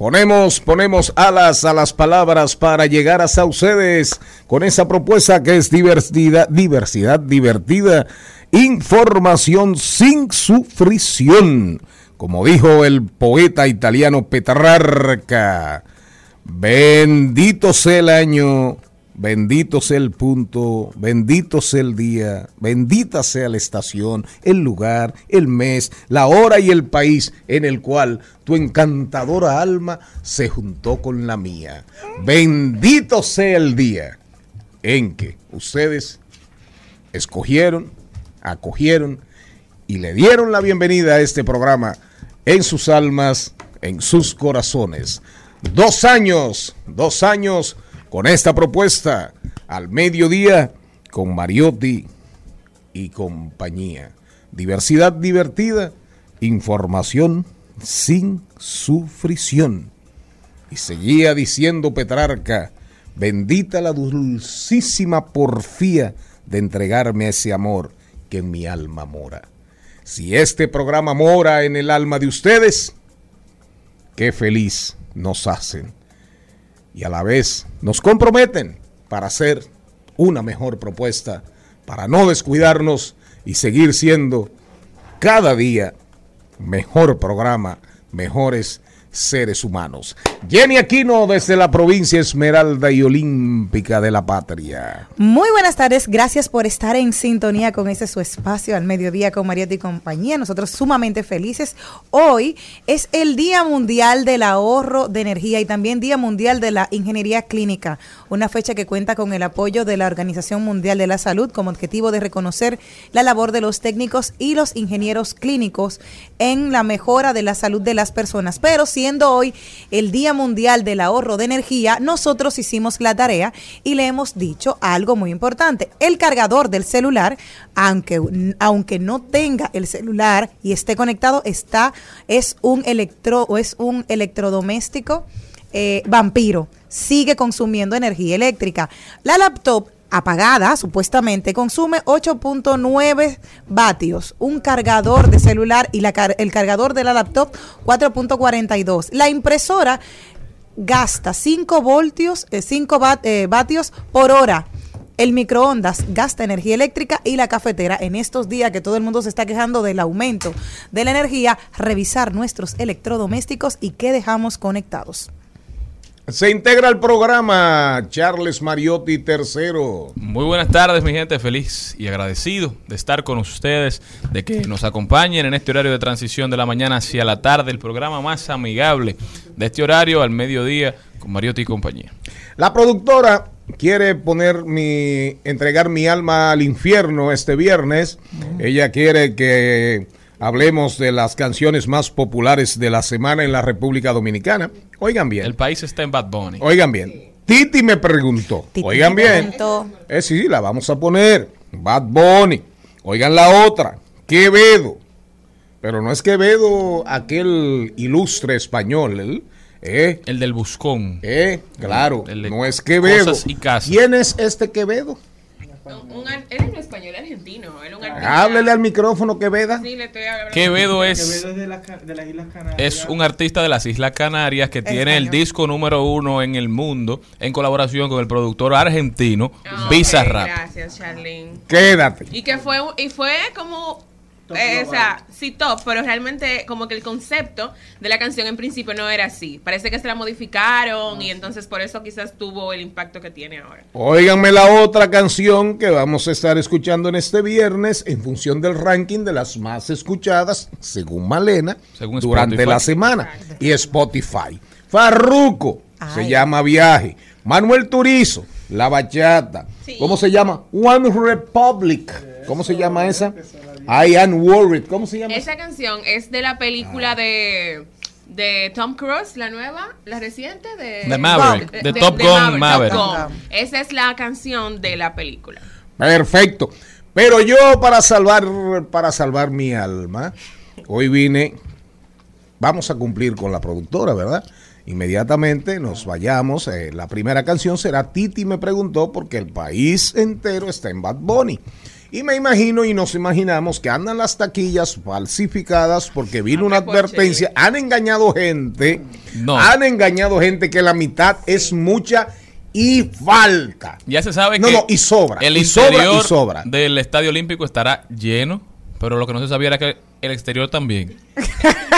Ponemos, ponemos alas a las palabras para llegar hasta ustedes con esa propuesta que es diversidad, diversidad divertida, información sin sufrición. Como dijo el poeta italiano Petrarca, bendito sea el año, bendito sea el punto, bendito sea el día, bendita sea la estación, el lugar, el mes, la hora y el país en el cual tu encantadora alma se juntó con la mía. Bendito sea el día en que ustedes escogieron, acogieron y le dieron la bienvenida a este programa en sus almas, en sus corazones. Dos años, dos años con esta propuesta al mediodía con Mariotti y compañía. Diversidad divertida, información sin sufrición. Y seguía diciendo Petrarca, bendita la dulcísima porfía de entregarme ese amor que en mi alma mora. Si este programa mora en el alma de ustedes, qué feliz nos hacen. Y a la vez nos comprometen para hacer una mejor propuesta, para no descuidarnos y seguir siendo cada día mejor programa, mejores seres humanos. Jenny Aquino desde la provincia Esmeralda y Olímpica de la Patria. Muy buenas tardes, gracias por estar en sintonía con este su espacio al mediodía con Mariette y compañía. Nosotros sumamente felices. Hoy es el Día Mundial del Ahorro de Energía y también Día Mundial de la Ingeniería Clínica, una fecha que cuenta con el apoyo de la Organización Mundial de la Salud como objetivo de reconocer la labor de los técnicos y los ingenieros clínicos en la mejora de la salud de las personas. Pero hoy el Día Mundial del Ahorro de Energía, nosotros hicimos la tarea y le hemos dicho algo muy importante. El cargador del celular, aunque, aunque no tenga el celular y esté conectado, está, es un electro o es un electrodoméstico eh, vampiro. Sigue consumiendo energía eléctrica. La laptop apagada, supuestamente, consume 8.9 vatios. Un cargador de celular y la, el cargador de la laptop 4.42. La impresora gasta 5 voltios, 5 eh, vatios por hora. El microondas gasta energía eléctrica y la cafetera en estos días que todo el mundo se está quejando del aumento de la energía, revisar nuestros electrodomésticos y qué dejamos conectados. Se integra al programa Charles Mariotti III. Muy buenas tardes, mi gente. Feliz y agradecido de estar con ustedes, de que nos acompañen en este horario de transición de la mañana hacia la tarde, el programa más amigable de este horario al mediodía con Mariotti y compañía. La productora quiere poner mi, entregar mi alma al infierno este viernes. Ella quiere que hablemos de las canciones más populares de la semana en la República Dominicana. Oigan bien. El país está en Bad Bunny. Oigan bien. Titi me preguntó. Oigan bien. Eh, sí, la vamos a poner. Bad Bunny. Oigan la otra, Quevedo. Pero no es Quevedo aquel ilustre español, ¿eh? ¿Eh? El del Buscón. ¿Eh? Claro, El no es Quevedo. cosas y casas. ¿Quién es este Quevedo? Un, un él español, es argentino. Él es un artista. Háblele al micrófono, Queveda. Sí, le estoy hablando. Quevedo es, Quevedo es de, la de las Islas Canarias. es un artista de las Islas Canarias que tiene el Español. disco número uno en el mundo en colaboración con el productor argentino Ah, Bizarrap. Gracias, Charlene. Quédate. Y que fue, un- y fue como, Top eh, o sea, sí top, pero realmente como que el concepto de la canción en principio no era así. Parece que se la modificaron y entonces por eso quizás tuvo el impacto que tiene ahora. Óiganme la otra canción que vamos a estar escuchando en este viernes en función del ranking de las más escuchadas, según Malena, Según durante la semana. Y Spotify. Farruco, se llama Viaje. Manuel Turizo, La Bachata. Sí. ¿Cómo se llama? One Republic. ¿Cómo se llama esa? I am worried. ¿Cómo se llama? Esa canción es de la película de, de Tom Cruise, la nueva, la reciente de... De Maverick, de Top Gun Maverick. Top Gun. Esa es la canción de la película. Perfecto. Pero yo para salvar para salvar mi alma, hoy vine vamos a cumplir con la productora, ¿verdad? Inmediatamente nos vayamos. eh, la primera canción será Titi me preguntó porque el país entero está en Bad Bunny. Y me imagino y nos imaginamos que andan las taquillas falsificadas porque vino una Hombre, advertencia. Han engañado gente. No. Han engañado gente que la mitad es mucha y falta. Ya se sabe No, que no, y sobra, el y sobra, interior y sobra. del Estadio Olímpico estará lleno, pero lo que no se sabía era que el exterior también.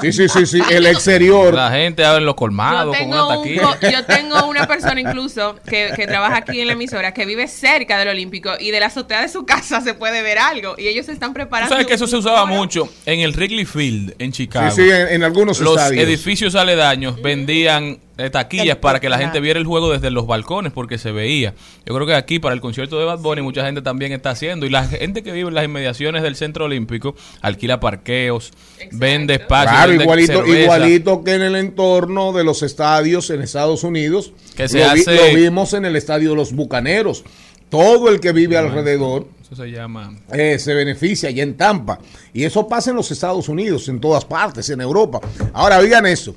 Sí, sí, sí, sí. El exterior. La gente abre los Yo colmados con tengo, una un yo tengo una persona incluso que, que trabaja aquí en la emisora que vive cerca del Olímpico y de la azotea de su casa se puede ver algo y ellos se están preparando. sabes que eso se usaba mucho en el Wrigley Field en Sí, Chicago. sí, en, en algunos Los estadios. edificios aledaños vendían eh, taquillas El- para que la claro. gente viera el juego desde los balcones porque se veía. Yo creo que aquí para el concierto de Bad Bunny mucha gente también está haciendo y la gente que vive en las inmediaciones del Centro Olímpico alquila parqueos, Exacto. vende espacios, Claro, vende igualito, cerveza. igualito que en el entorno de los estadios en Estados Unidos. Que se lo, vi- hace- lo vimos en el estadio de los Bucaneros. Todo el que vive alrededor Eso se llama eh, se beneficia allá en Tampa. Y eso pasa en los Estados Unidos, en todas partes, en Europa. Ahora, oigan eso.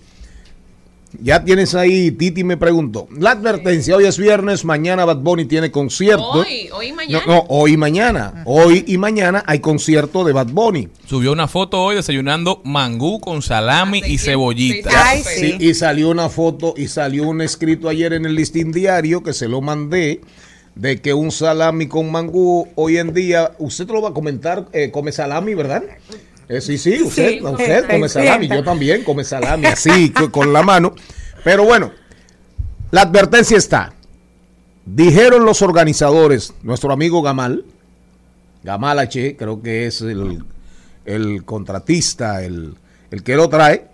Ya tienes ahí, Titi me preguntó. La advertencia, hoy es viernes, mañana Bad Bunny tiene concierto. Hoy, hoy y No, mañana. no, hoy y mañana. Hoy y mañana hay concierto de Bad Bunny. Subió una foto hoy desayunando mangú con salami y cebollita. Ay. Sí, y salió una foto y salió un escrito ayer en el listín diario que se lo mandé de que un salami con mangú hoy en día, usted te lo va a comentar, eh, come salami, ¿verdad? Eh, sí, sí, usted, Sí. usted come salami, yo también come salami, así, co- con la mano. Pero bueno, la advertencia está. Dijeron los organizadores, nuestro amigo Gamal, Gamal H, creo que es el, el contratista, el, el que lo trae,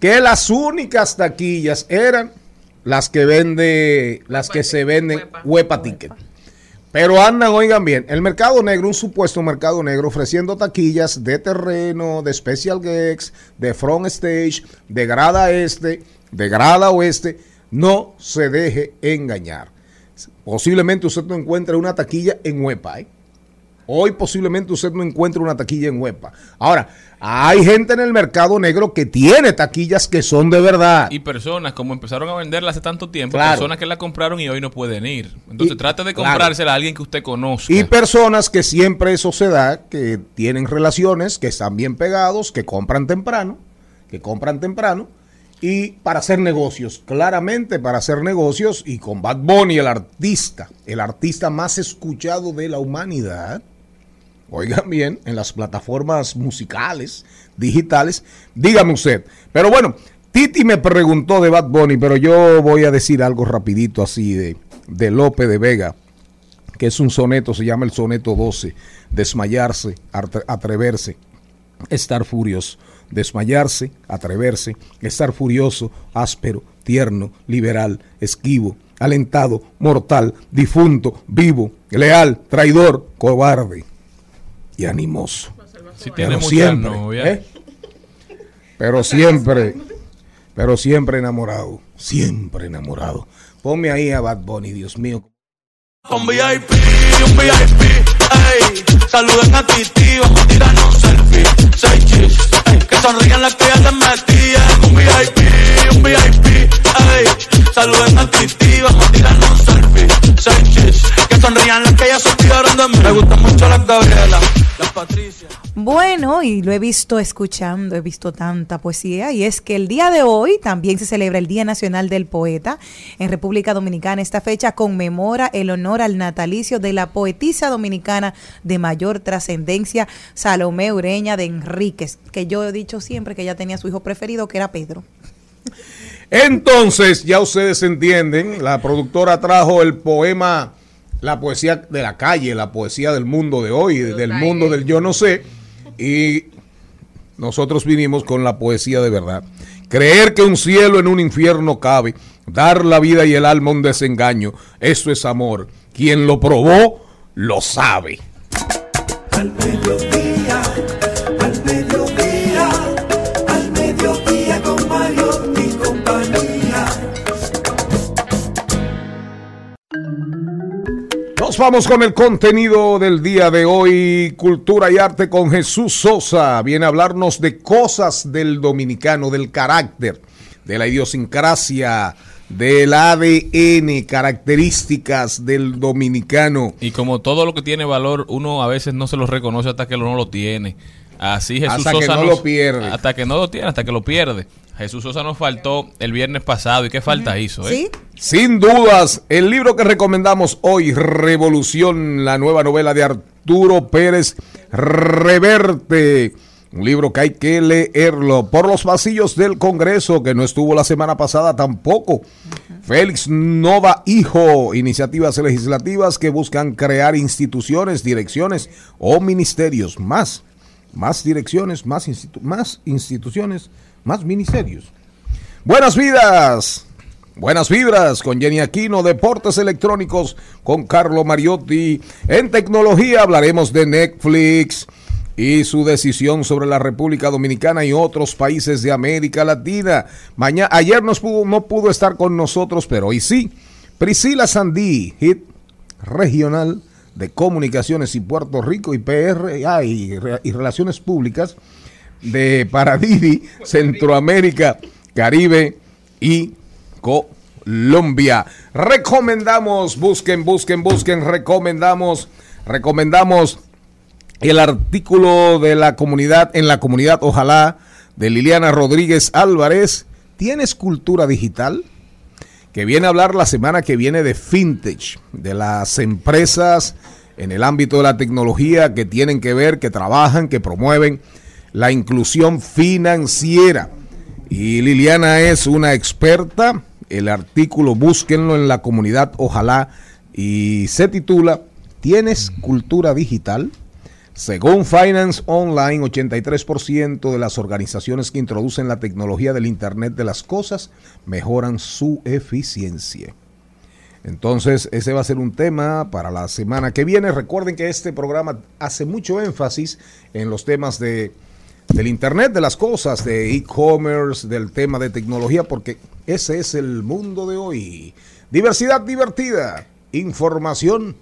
que las únicas taquillas eran las que vende, las que se venden Huepa. Huepa Ticket. Pero andan, oigan bien, el mercado negro, un supuesto mercado negro, ofreciendo taquillas de terreno, de special gigs, de front stage, de grada este, de grada oeste. No se deje engañar. Posiblemente usted no encuentre una taquilla en Huepa, ¿eh? Hoy posiblemente usted no encuentre una taquilla en Huepa. Ahora, hay gente en el mercado negro que tiene taquillas que son de verdad. Y personas, como empezaron a venderla hace tanto tiempo, Claro. personas que la compraron y hoy no pueden ir. Entonces Y- trate de claro. comprársela a alguien que usted conozca. Y personas que siempre eso se da, que tienen relaciones, que están bien pegados, que compran temprano, que compran temprano, y para hacer negocios, claramente para hacer negocios, y con Bad Bunny, el artista, el artista más escuchado de la humanidad, oigan bien, en las plataformas musicales, digitales, dígame usted. Pero bueno, Titi me preguntó de Bad Bunny, pero yo voy a decir algo rapidito así de, de Lope de Vega que es un soneto, se llama el soneto 12, desmayarse, atre- atreverse, estar furioso, desmayarse, atreverse, estar furioso, áspero, tierno, liberal, esquivo, alentado, mortal, difunto, vivo, leal, traidor, cobarde y animoso. si tiene Pero siempre, novia. ¿eh? pero siempre, pero siempre enamorado, siempre enamorado. Ponme ahí a Bad Bunny, Dios mío. Un VIP, un VIP, ey. Saluden a Titi, vamos a tirarnos un selfie. Seis chis, ey, que sonrían las que ya te metían. Un VIP, un VIP, que sonrían que. Me mucho Patricia. Bueno, y lo he visto escuchando, he visto tanta poesía, y es que el día de hoy también se celebra el Día Nacional del Poeta en República Dominicana. Esta fecha conmemora el honor al natalicio de la poetisa dominicana de mayor trascendencia, Salomé Ureña de Enríquez, que yo he dicho siempre que ella tenía su hijo preferido, que era Pedro. Entonces, ya ustedes entienden, la productora trajo el poema, la poesía de la calle, la poesía del mundo de hoy, del mundo del yo no sé, y nosotros vinimos con la poesía de verdad. Creer que un cielo en un infierno cabe, dar la vida y el alma a un desengaño, eso es amor. Quien lo probó, lo sabe. Al Nos vamos con el contenido del día de hoy, Cultura y Arte con Jesús Sosa. Viene a hablarnos de cosas del dominicano, del carácter, de la idiosincrasia, del ADN, características del dominicano. Y como todo lo que tiene valor, uno a veces no se lo reconoce hasta que no lo tiene. Así Jesús Hasta que Sosa no nos- lo pierde. Hasta que no lo tiene, hasta que lo pierde. Jesús Sosa nos faltó el viernes pasado. ¿Y qué falta hizo? eh? ¿Sí? Sin dudas, el libro que recomendamos hoy, Revolución, la nueva novela de Arturo Pérez Reverte. Un libro que hay que leerlo por los pasillos del Congreso, que no estuvo la semana pasada tampoco. Félix Nova Hijo, iniciativas legislativas que buscan crear instituciones, direcciones o ministerios. Más, más direcciones, más, más instituciones, más ministerios. Buenas vidas, buenas vibras con Jenny Aquino, deportes electrónicos con Carlo Mariotti. En tecnología hablaremos de Netflix y su decisión sobre la República Dominicana y otros países de América Latina. Mañana, ayer no pudo estar con nosotros, pero hoy sí. Priscila Sandí, hit regional de comunicaciones y Puerto Rico y PR ah, y, y relaciones públicas de Paradiri, Centroamérica, Caribe y Colombia. Recomendamos, busquen, busquen, busquen, recomendamos, recomendamos el artículo de la comunidad, en la comunidad, ojalá, de Liliana Rodríguez Álvarez. ¿Tienes cultura digital? Que viene a hablar la semana que viene de fintech, de las empresas en el ámbito de la tecnología que tienen que ver, que trabajan, que promueven la inclusión financiera. Y Liliana es una experta, el artículo búsquenlo en la comunidad, ojalá, y se titula ¿Tienes cultura digital? Según Finance Online, 83% de las organizaciones que introducen la tecnología del Internet de las Cosas mejoran su eficiencia. Entonces, ese va a ser un tema para la semana que viene. Recuerden que este programa hace mucho énfasis en los temas de, del Internet de las Cosas, de e-commerce, del tema de tecnología, porque ese es el mundo de hoy. Diversidad divertida, información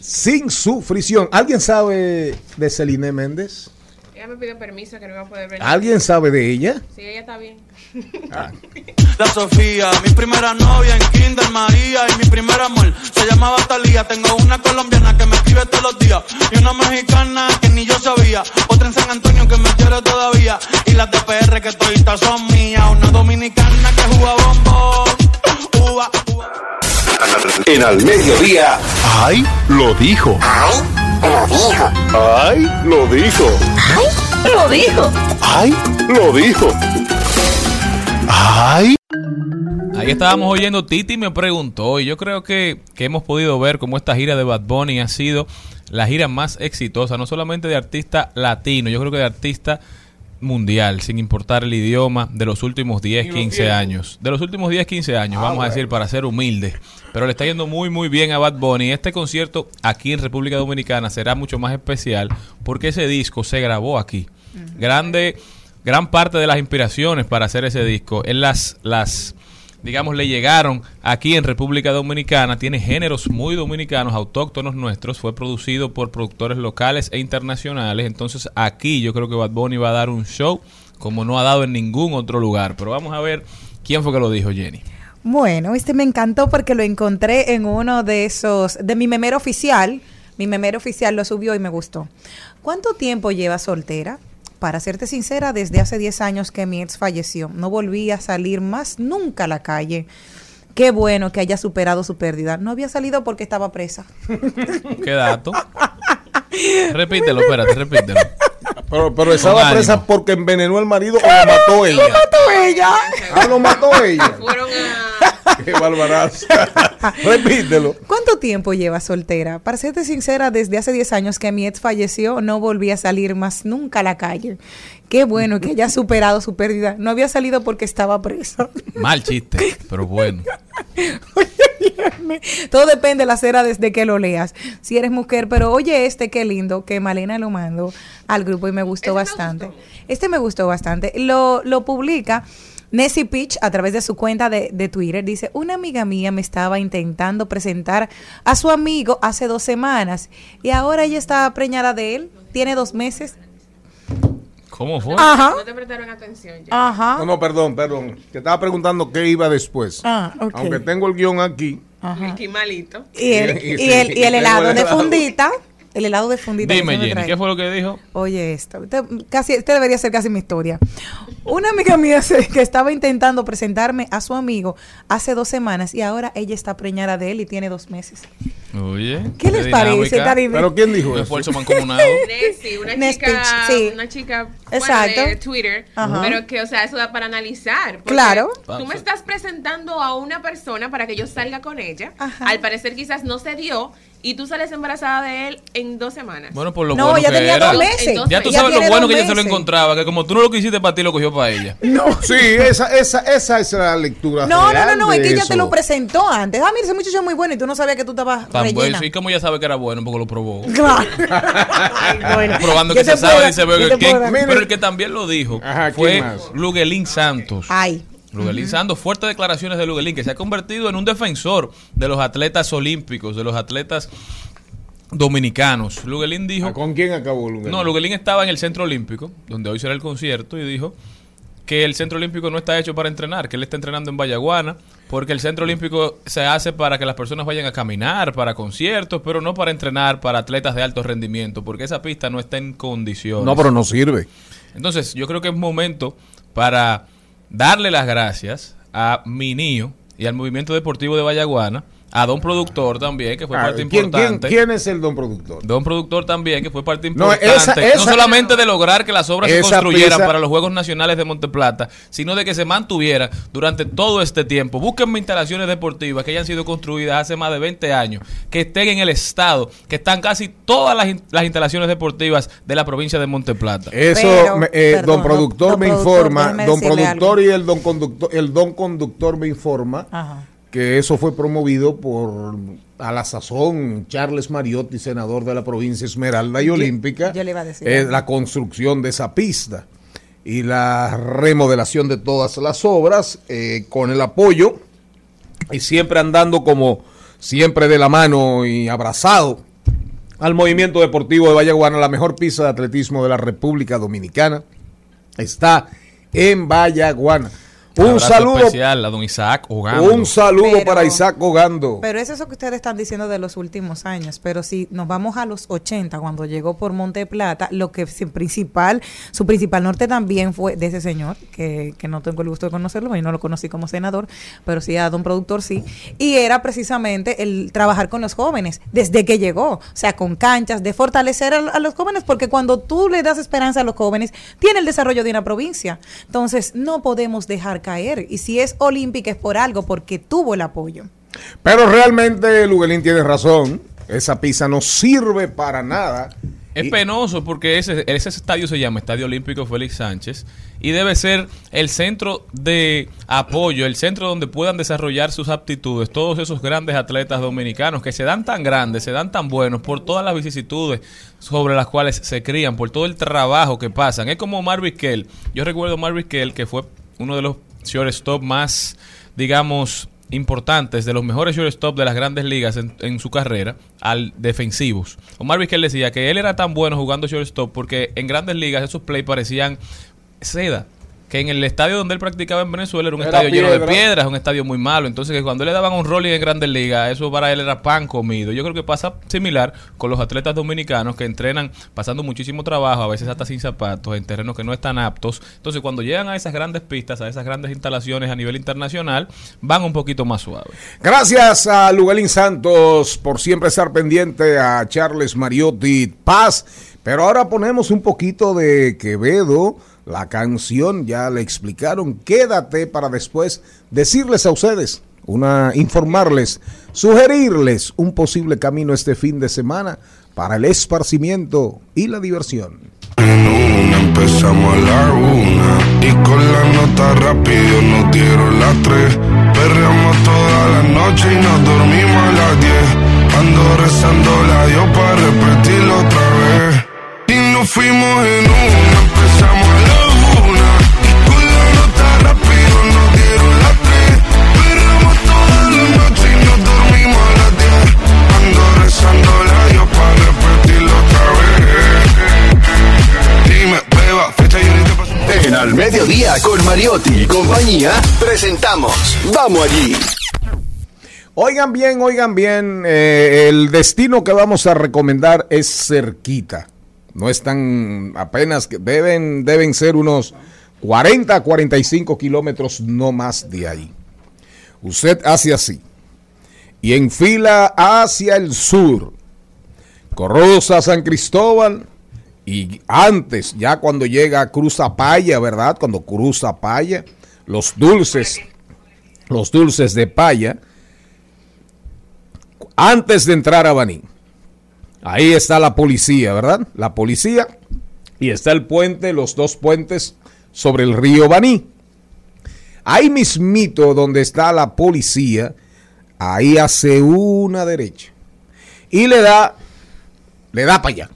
sin sufrición. ¿Alguien sabe de Celine Méndez? Ella me pidió permiso que no iba a poder venir. ¿Alguien sabe de ella? Sí, ella está bien. La Sofía, mi primera novia en Kinder María y mi primer amor se llamaba Talía. Tengo una colombiana que me escribe todos los días y una mexicana que ni yo sabía. Otra en San Antonio que me quiere todavía y las de PR que toditas son mías. Una dominicana que juega bombón. Uva, uva. En al mediodía. ¡Ay! Lo dijo. ¡Ay! Lo dijo. Lo dijo. ¡Ay! Lo dijo. ¡Ay! Ahí estábamos oyendo Titi me preguntó y yo creo que, que hemos podido ver cómo esta gira de Bad Bunny ha sido la gira más exitosa, no solamente de artista latino, yo creo que de artista mundial, sin importar el idioma, de los últimos 10, 15 años. De los últimos 10, 15 años, vamos a decir, para ser humildes. Pero le está yendo muy, muy bien a Bad Bunny. Este concierto aquí en República Dominicana será mucho más especial porque ese disco se grabó aquí. Grande, gran parte de las inspiraciones para hacer ese disco en las, las digamos, le llegaron aquí en República Dominicana. Tiene géneros muy dominicanos, autóctonos nuestros. Fue producido por productores locales e internacionales. Entonces aquí yo creo que Bad Bunny va a dar un show como no ha dado en ningún otro lugar. Pero vamos a ver quién fue que lo dijo, Jenny. Bueno, este me encantó porque lo encontré en uno de esos, de mi memero oficial. Mi memero oficial lo subió y me gustó. ¿Cuánto tiempo lleva soltera? Para serte sincera, desde hace 10 años que mi ex falleció, no volví a salir más nunca a la calle. Qué bueno que haya superado su pérdida. No había salido porque estaba presa. ¿Qué dato? repítelo, espérate, repítelo. Pero, pero estaba Con presa ánimo. porque envenenó al marido o lo mató ella. mató ella! Ah, lo mató ella. Fueron a... Qué barbarazo. Repítelo. ¿Cuánto tiempo lleva soltera? Para serte sincera, desde hace 10 años que mi ex falleció, no volví a salir más nunca a la calle. Qué bueno que haya superado su pérdida. No había salido porque estaba presa. Mal chiste, pero bueno. Todo depende de la cera desde que lo leas. Si eres mujer, pero oye este, qué lindo, que Malena lo mandó al grupo y me gustó me bastante. gustó. Este me gustó bastante. Lo, lo publica Nessie Pitch a través de su cuenta de, de Twitter. Dice, una amiga mía me estaba intentando presentar a su amigo hace dos semanas y ahora ella está preñada de él. Tiene dos meses. ¿Cómo fue? Ajá. No te prestaron atención ya. Ajá. No, no, perdón, perdón. Te estaba preguntando qué iba después. Ah. Aunque tengo el guion aquí. Ajá. Aquí malito. Y el, Y- y el, y el helado el de fundita. El helado de fundita. Dime, Jenny. ¿qué fue lo que dijo? Oye, esto, casi, este debería ser casi mi historia. Una amiga mía se- que estaba intentando presentarme a su amigo hace dos semanas y ahora ella está preñada de él y tiene dos meses. Oye. ¿Qué les parece? ¿Pero quién dijo eso? esfuerzo mancomunado. Nessie, una chica, sí. una chica bueno, Exacto. de Twitter, Ajá. pero que, o sea, eso da para analizar. Claro. Tú me estás presentando a una persona para que yo salga con ella. Ajá. Al parecer quizás no se dio y tú sales embarazada de él en dos semanas. Bueno, por lo No, bueno ya que tenía era. dos meses. Entonces, Ya tú sabes lo bueno que ella se lo encontraba, que como tú no lo quisiste para ti, lo cogió para ella. Sí, esa, esa, esa es la lectura. No, no, no, no, es que ella eso. te lo presentó antes. Ah, mira, ese muchacho es muy bueno y tú no sabías que tú estabas Tan bueno. rellena. ¿Y cómo ella sabe que era bueno? Porque lo probó. Claro. Ay, bueno. Probando ¿Qué que se sabe, dice? Pero el que también lo dijo Ajá, ¿quién fue más? Luguelín Santos. Ay. Luguelín Santos, fuertes declaraciones de Luguelín, que se ha convertido en un defensor de los atletas olímpicos, de los atletas dominicanos. Luguelín dijo... ¿Con quién acabó Luguelín? No, Luguelín estaba en el Centro Olímpico, donde hoy será el concierto, y dijo que el Centro Olímpico no está hecho para entrenar, que él está entrenando en Vallaguana, porque el Centro Olímpico se hace para que las personas vayan a caminar, para conciertos, pero no para entrenar para atletas de alto rendimiento, porque esa pista no está en condiciones. No, pero no sirve. Entonces, yo creo que es momento para darle las gracias a Minío y al Movimiento Deportivo de Vallaguana, a Don Productor también, que fue Ah, parte ¿quién, importante. quién, quién es el don productor? Don Productor también, que fue parte No, importante, esa- no esa- solamente de lograr que las obras se construyeran pieza- para los Juegos Nacionales de Monteplata, sino de que se mantuviera durante todo este tiempo. Búsquenme instalaciones deportivas que hayan sido construidas hace más de 20 años, que estén en el estado, que están casi todas las, las instalaciones deportivas de la provincia de Monteplata. Eso, Pero, me- eh, perdón, don productor don me productor, informa, don productor algo. y el don conductor, el don conductor me informa Ajá. Que eso fue promovido por a la sazón Charles Mariotti, senador de la provincia Esmeralda y Olímpica, yo le iba a decir eh, la construcción de esa pista y la remodelación de todas las obras eh, con el apoyo y siempre andando como siempre de la mano y abrazado al movimiento deportivo de Vallaguana, la mejor pista de atletismo de la República Dominicana está en Vallaguana. Un saludo, especial a don Isaac Ogando. un saludo Pero- para Isaac Ogando. Pero es eso que ustedes están diciendo de los últimos años. Pero si nos vamos a los 80, cuando llegó por Monte Plata, lo que su principal, su principal norte también fue de ese señor, que, que no tengo el gusto de conocerlo, yo no lo conocí como senador, pero sí a don productor sí. Y era precisamente el trabajar con los jóvenes, desde que llegó. O sea, con canchas, de fortalecer a, a los jóvenes, porque cuando tú le das esperanza a los jóvenes, tiene el desarrollo de una provincia. Entonces, no podemos dejar caer. Y si es olímpica es por algo, porque tuvo el apoyo. Pero realmente Luguelín tiene razón. Esa pista no sirve para nada. Es Y- penoso porque ese, ese estadio se llama Estadio Olímpico Félix Sánchez y debe ser el centro de apoyo, el centro donde puedan desarrollar sus aptitudes todos esos grandes atletas dominicanos que se dan tan grandes, se dan tan buenos por todas las vicisitudes sobre las cuales se crían, por todo el trabajo que pasan. Es como Marvin Kell. Yo recuerdo Marvin Kell que fue uno de los shortstop más digamos, importantes de los mejores shortstop de las grandes ligas en, su carrera al defensivos. Omar Vizquel decía que él era tan bueno jugando shortstop porque en grandes ligas esos play parecían seda. Que en el estadio donde él practicaba en Venezuela era un Era estadio lleno de piedra. piedras, un estadio muy malo. Entonces, que cuando le daban un rolling en grandes ligas, eso para él era pan comido. Yo creo que pasa similar con los atletas dominicanos que entrenan pasando muchísimo trabajo, a veces hasta sin zapatos, en terrenos que no están aptos. Entonces, cuando llegan a esas grandes pistas, a esas grandes instalaciones a nivel internacional, van un poquito más suaves. Gracias a Lugalín Santos por siempre estar pendiente, a Charles Mariotti Paz. Pero ahora ponemos un poquito de Quevedo. La canción ya le explicaron. Quédate para después decirles a ustedes, una, informarles, sugerirles un posible camino este fin de semana para el esparcimiento y la diversión. En una empezamos a la una y con la nota rápido nos dieron las tres. Perreamos toda la noche y nos dormimos a las diez. Ando rezando la Dios para repetirlo otra vez. Y nos fuimos en una, empezamos a la Para repetirlo otra vez. Dime, beba, fecha y ahorita paso. En Al Mediodía con Mariotti y compañía presentamos Vamos allí. Oigan bien, oigan bien, eh, el destino que vamos a recomendar es cerquita. No es tan apenas, que deben, deben ser unos 40 a 45 kilómetros no más de ahí. Usted hace así y enfila hacia el sur, cruza San Cristóbal y antes, ya cuando llega a Cruza Paya, ¿verdad? Cuando cruza Paya, los dulces, los dulces de Paya, antes de entrar a Baní. Ahí está la policía, ¿verdad? La policía y está el puente, los dos puentes sobre el río Baní. Ahí mismito donde está la policía, ahí hace una derecha y le da, le da para allá,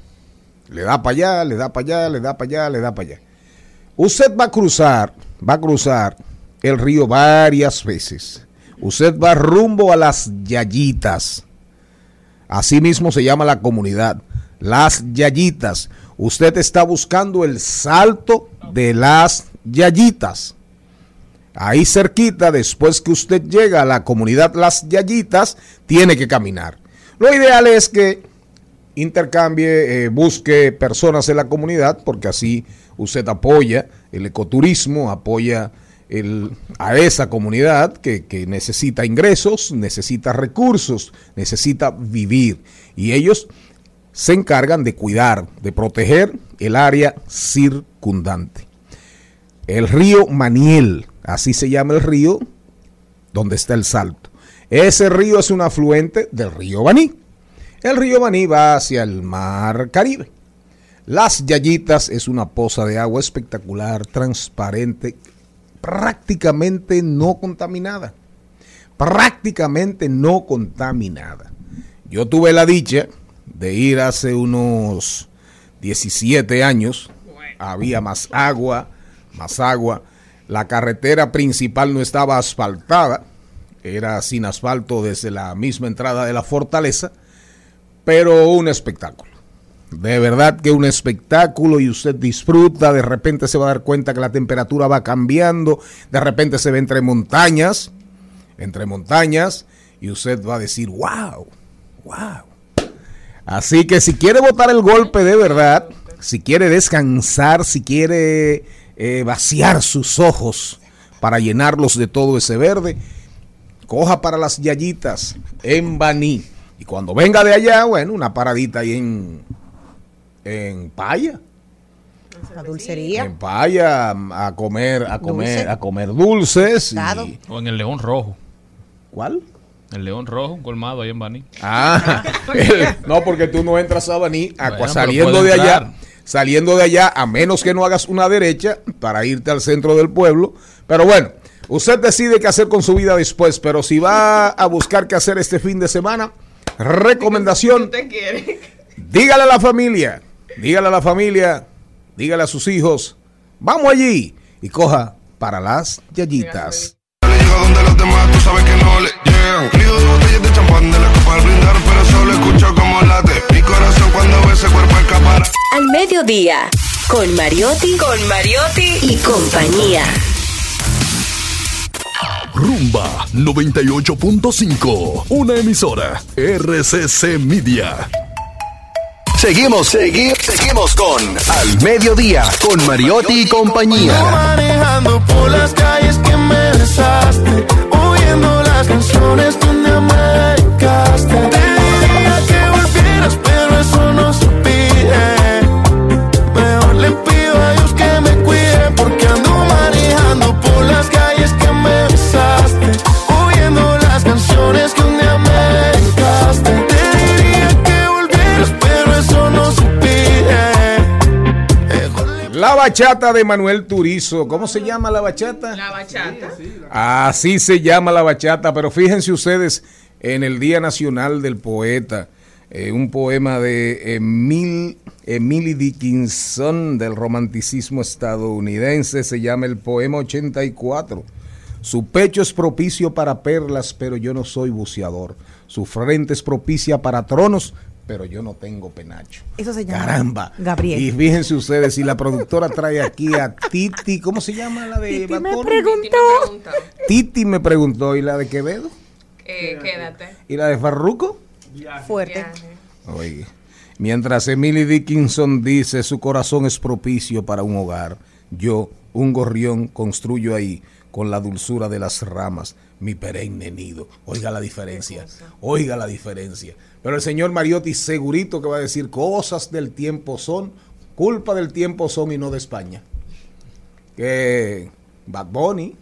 le da para allá, le da para allá, le da para allá, le da para allá. Usted va a cruzar, va a cruzar el río varias veces. Usted va rumbo a las Yayitas. Así mismo se llama la comunidad, las Yayitas. Usted está buscando el salto de las Yayitas. Ahí cerquita, después que usted llega a la comunidad Las Yayitas, tiene que caminar. Lo ideal es que intercambie, eh, busque personas en la comunidad, porque así usted apoya el ecoturismo, apoya a esa comunidad que necesita ingresos, necesita recursos, necesita vivir. Y ellos se encargan de cuidar, de proteger el área circundante. El río Maniel, así se llama el río donde está el salto. Ese río es un afluente del río Baní. El río Baní va hacia el mar Caribe. Las Yayitas es una poza de agua espectacular, transparente, prácticamente no contaminada. Prácticamente no contaminada. Yo tuve la dicha de ir hace unos 17 años. Había más agua, más agua. La carretera principal no estaba asfaltada, era sin asfalto desde la misma entrada de la fortaleza, pero un espectáculo. De verdad que un espectáculo y usted disfruta, de repente se va a dar cuenta que la temperatura va cambiando, de repente se ve entre montañas, entre montañas, y usted va a decir, wow, wow. Así que si quiere botar el golpe de verdad, si quiere descansar, si quiere eh, vaciar sus ojos para llenarlos de todo ese verde, coja para las yayitas en Baní. Y cuando venga de allá, bueno, una paradita ahí en, en Paya. La dulcería. En Paya a comer, a comer, Dulce. a comer dulces. y- Dado. O en el León Rojo. ¿Cuál? El León Rojo, un colmado ahí en Baní. Ah, no, porque tú no entras a Baní a- Bueno, saliendo de allá, entrar. Saliendo de allá, a menos que no hagas una derecha para irte al centro del pueblo. Pero bueno, usted decide qué hacer con su vida después. Pero si va a buscar qué hacer este fin de semana, recomendación, ¿Usted quiere? dígale a la familia, dígale a la familia, dígale a sus hijos, vamos allí y coja para las yayitas. Le llegó donde los demás tú sabes que no le llegan. Frío de botellas de champán de la copa al brindar, pero solo escucho como late. Mi corazón cuando ve ese cuerpo escapar. Al mediodía, con Mariotti, con Mariotti y compañía. Rumba 98.5. Una emisora. RCC Media. Seguimos, seguimos, seguimos con Al Mediodía, con Mariotti y compañía. manejando por las calles que me besaste, oyendo las canciones bachata de Manuel Turizo. ¿Cómo se llama la bachata? La bachata. Así se llama la bachata, pero fíjense ustedes en el Día Nacional del Poeta, eh, un poema de Emil, Emily Dickinson del romanticismo estadounidense, se llama el poema 84. Su pecho es propicio para perlas, pero yo no soy buceador. Su frente es propicia para tronos, pero yo no tengo penacho. Eso se llama Caramba. Gabriel. Y fíjense ustedes, si la productora trae aquí a Titi, ¿cómo se llama la de Titi me preguntó. Titi me preguntó, ¿y la de Quevedo? Eh, quédate. ¿Y la de Farruco? Fuerte. Oye, mientras Emily Dickinson dice su corazón es propicio para un hogar, yo, un gorrión, construyo ahí, con la dulzura de las ramas, mi perenne nido. Oiga la diferencia, oiga la diferencia. Pero el señor Mariotti segurito que va a decir cosas del tiempo son, culpa del tiempo son y no de España. Que Bad Bunny,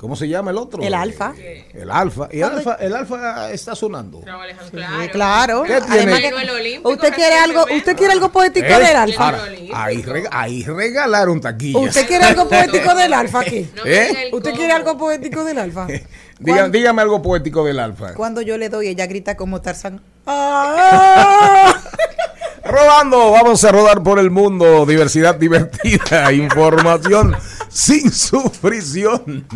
¿cómo se llama el otro? El Alfa. El Alfa. Y el Alfa, el Alfa está sonando. Claro. claro. ¿Qué tiene? Además que- ¿Usted quiere algo, usted quiere algo poético ¿Eh? del alfa? Ahora, ahí, rega- ahí regalaron taquillas. ¿Usted quiere algo poético del alfa aquí? ¿Eh? ¿Usted quiere algo poético del alfa? Diga- dígame algo poético del alfa. Cuando yo le doy, ella grita como Tarzán. ¡Ah! Rodando, vamos a rodar por el mundo. Diversidad divertida, información sin sufrición.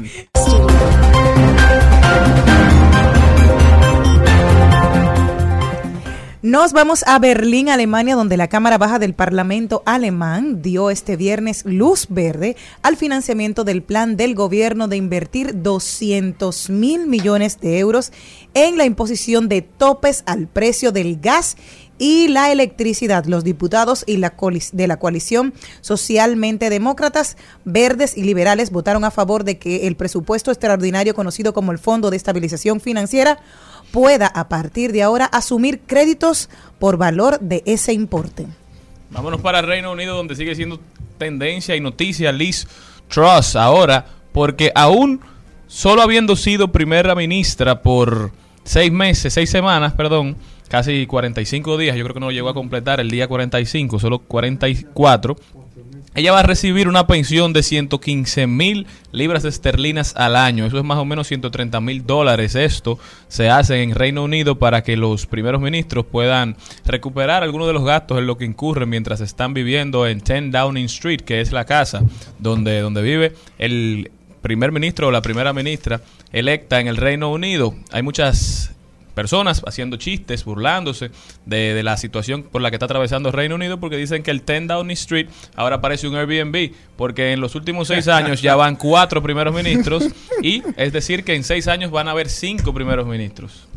Nos vamos a Berlín, Alemania, donde la Cámara Baja del Parlamento alemán dio este viernes luz verde al financiamiento del plan del gobierno de invertir 200 mil millones de euros en la imposición de topes al precio del gas y la electricidad. Los diputados y la de la coalición socialmente demócratas, verdes y liberales votaron a favor de que el presupuesto extraordinario conocido como el Fondo de Estabilización Financiera pueda a partir de ahora asumir créditos por valor de ese importe. Vámonos para el Reino Unido, donde sigue siendo tendencia y noticia Liz Truss ahora, porque aún solo habiendo sido primera ministra por seis meses, seis semanas, perdón, casi 45 días, yo creo que no llegó a completar el día 45, solo 44. Ella va a recibir una pensión de 115 mil libras esterlinas al año. Eso es más o menos 130 mil dólares. Esto se hace en Reino Unido para que los primeros ministros puedan recuperar algunos de los gastos en lo que incurren mientras están viviendo en 10 Downing Street, que es la casa donde, donde vive el primer ministro o la primera ministra electa en el Reino Unido. Hay muchas personas haciendo chistes, burlándose de, de la situación por la que está atravesando el Reino Unido, porque dicen que el 10 Downing Street ahora parece un Airbnb, porque en los últimos seis años ya van cuatro primeros ministros, y es decir que en seis años van a haber cinco primeros ministros.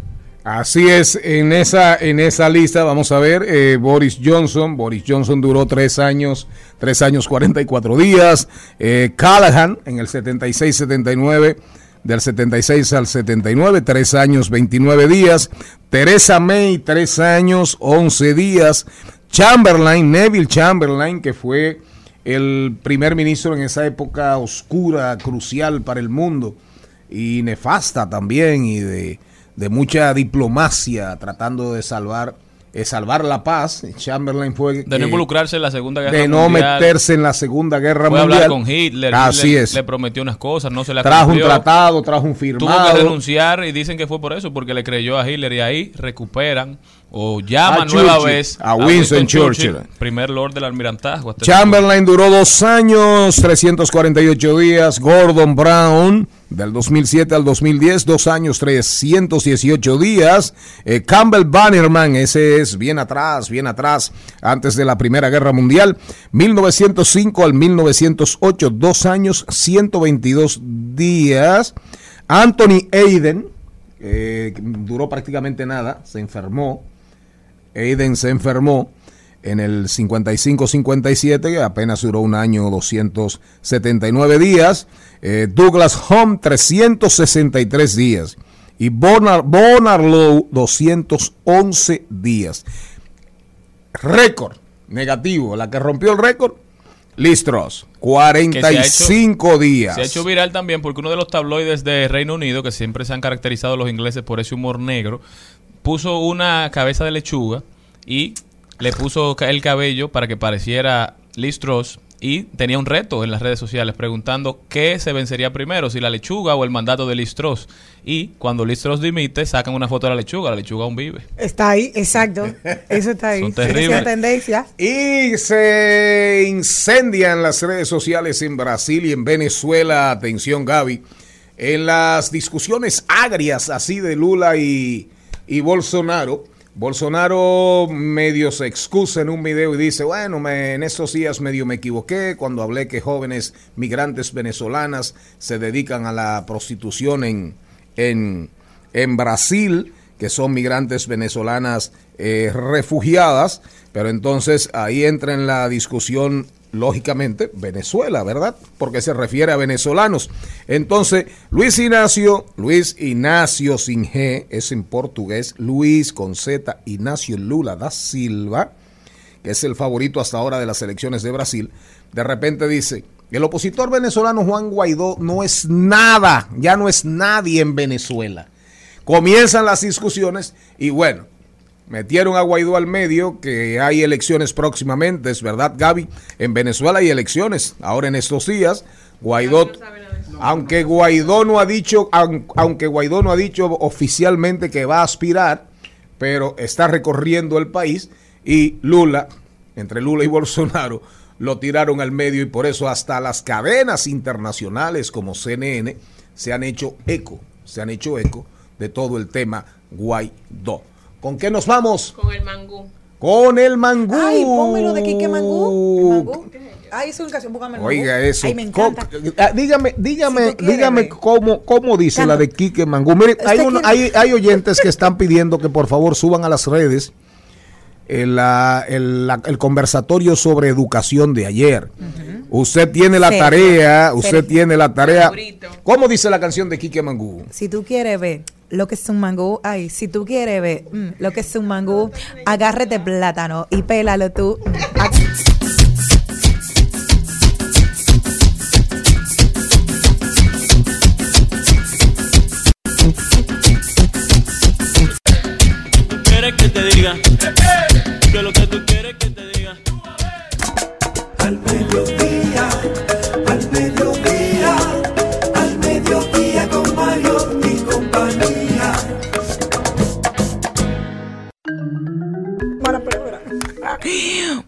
Así es, en esa, en esa lista vamos a ver eh, Boris Johnson. Boris Johnson duró tres años, tres años 44 días. Eh, Callahan en el 76-79, del 76 al 79, tres años 29 días. Teresa May, tres años 11 días. Chamberlain, Neville Chamberlain, que fue el primer ministro en esa época oscura, crucial para el mundo y nefasta también y de, de mucha diplomacia tratando de salvar eh, salvar la paz. Chamberlain fue De no eh, involucrarse en la Segunda Guerra de no Mundial. meterse en la Segunda Guerra Fue a Mundial. hablar con Hitler, Así Hitler es. le prometió unas cosas, no se la trajo un cumplió. tratado, trajo un Tuvo firmado. que renunciar y dicen que fue por eso, porque le creyó a Hitler y ahí recuperan o llaman A nueva Churchill, vez a Winston Churchill. primer lord del almirantazgo. Chamberlain duró dos años, 348 días. Gordon Brown, Del 2007 al 2010, dos años, 318 días. Eh, Campbell Bannerman, ese es bien atrás, bien atrás, antes de la Primera Guerra Mundial. 1905 al 1908, dos años, 122 días. Anthony Aiden, eh, duró prácticamente nada, se enfermó. Aiden se enfermó en el 55-57, que apenas duró un año 279 días. Eh, Douglas Home 363 días. Y Bonar, Bonarlow 211 días. Récord negativo. La que rompió el récord, Liz Truss, 45 días. Se ha hecho viral también porque uno de los tabloides de Reino Unido, que siempre se han caracterizado los ingleses por ese humor negro, puso una cabeza de lechuga y le puso el cabello para que pareciera Liz Truss y tenía un reto en las redes sociales preguntando qué se vencería primero, si la lechuga o el mandato de Liz Truss. Y cuando Liz Truss dimite, sacan una foto de la lechuga, la lechuga aún vive. Está ahí, exacto. Eso está ahí. Son terribles. tendencia. Y se incendian las redes sociales en Brasil y en Venezuela. Atención, Gaby. En las discusiones agrias así de Lula y, y Bolsonaro. Bolsonaro medio se excusa en un video y dice, bueno, me- en estos días medio me equivoqué cuando hablé que jóvenes migrantes venezolanas se dedican a la prostitución en, en, en Brasil, que son migrantes venezolanas eh, refugiadas, pero entonces ahí entra en la discusión, lógicamente, Venezuela, ¿verdad? Porque se refiere a venezolanos. Entonces, Luis Ignacio, Luis Ignacio sin G, es en portugués, Luis con Z, Ignacio Lula da Silva, que es el favorito hasta ahora de las elecciones de Brasil, de repente dice, el opositor venezolano Juan Guaidó no es nada, ya no es nadie en Venezuela. Comienzan las discusiones y bueno, metieron a Guaidó al medio, que hay elecciones próximamente, es verdad, Gaby, en Venezuela hay elecciones, ahora en estos días, Guaidó, aunque Guaidó no ha dicho, aun- aunque Guaidó no ha dicho oficialmente que va a aspirar, pero está recorriendo el país y Lula, entre Lula y Bolsonaro, lo tiraron al medio y por eso hasta las cadenas internacionales como CNN se han hecho eco, se han hecho eco de todo el tema Guaidó. ¿Con qué nos vamos? Con el mangú. Con el mangú. Ay, pónmelo de Quique Mangú. El Mangú. Ay, es una canción, póngame el Mangú. Oiga eso. Ay, me encanta. Ah, dígame, dígame, Si dígame cómo, cómo dice Canta. la de Quique Mangú. Mire, hay, ¿Usted un- quiere? hay, hay oyentes que están pidiendo que por favor suban a las redes el, la- el, la- el conversatorio sobre educación de ayer. Usted tiene la tarea, usted tiene la tarea. ¿Cómo dice la canción de Quique Mangú? Si tú quieres ver lo que es un mangú, ay, si tú quieres ver mm, lo que es un mangú, agárrate plátano y pélalo tú. ¿Quieres que te diga? Que lo que tú quieres que te diga. Al mediodía,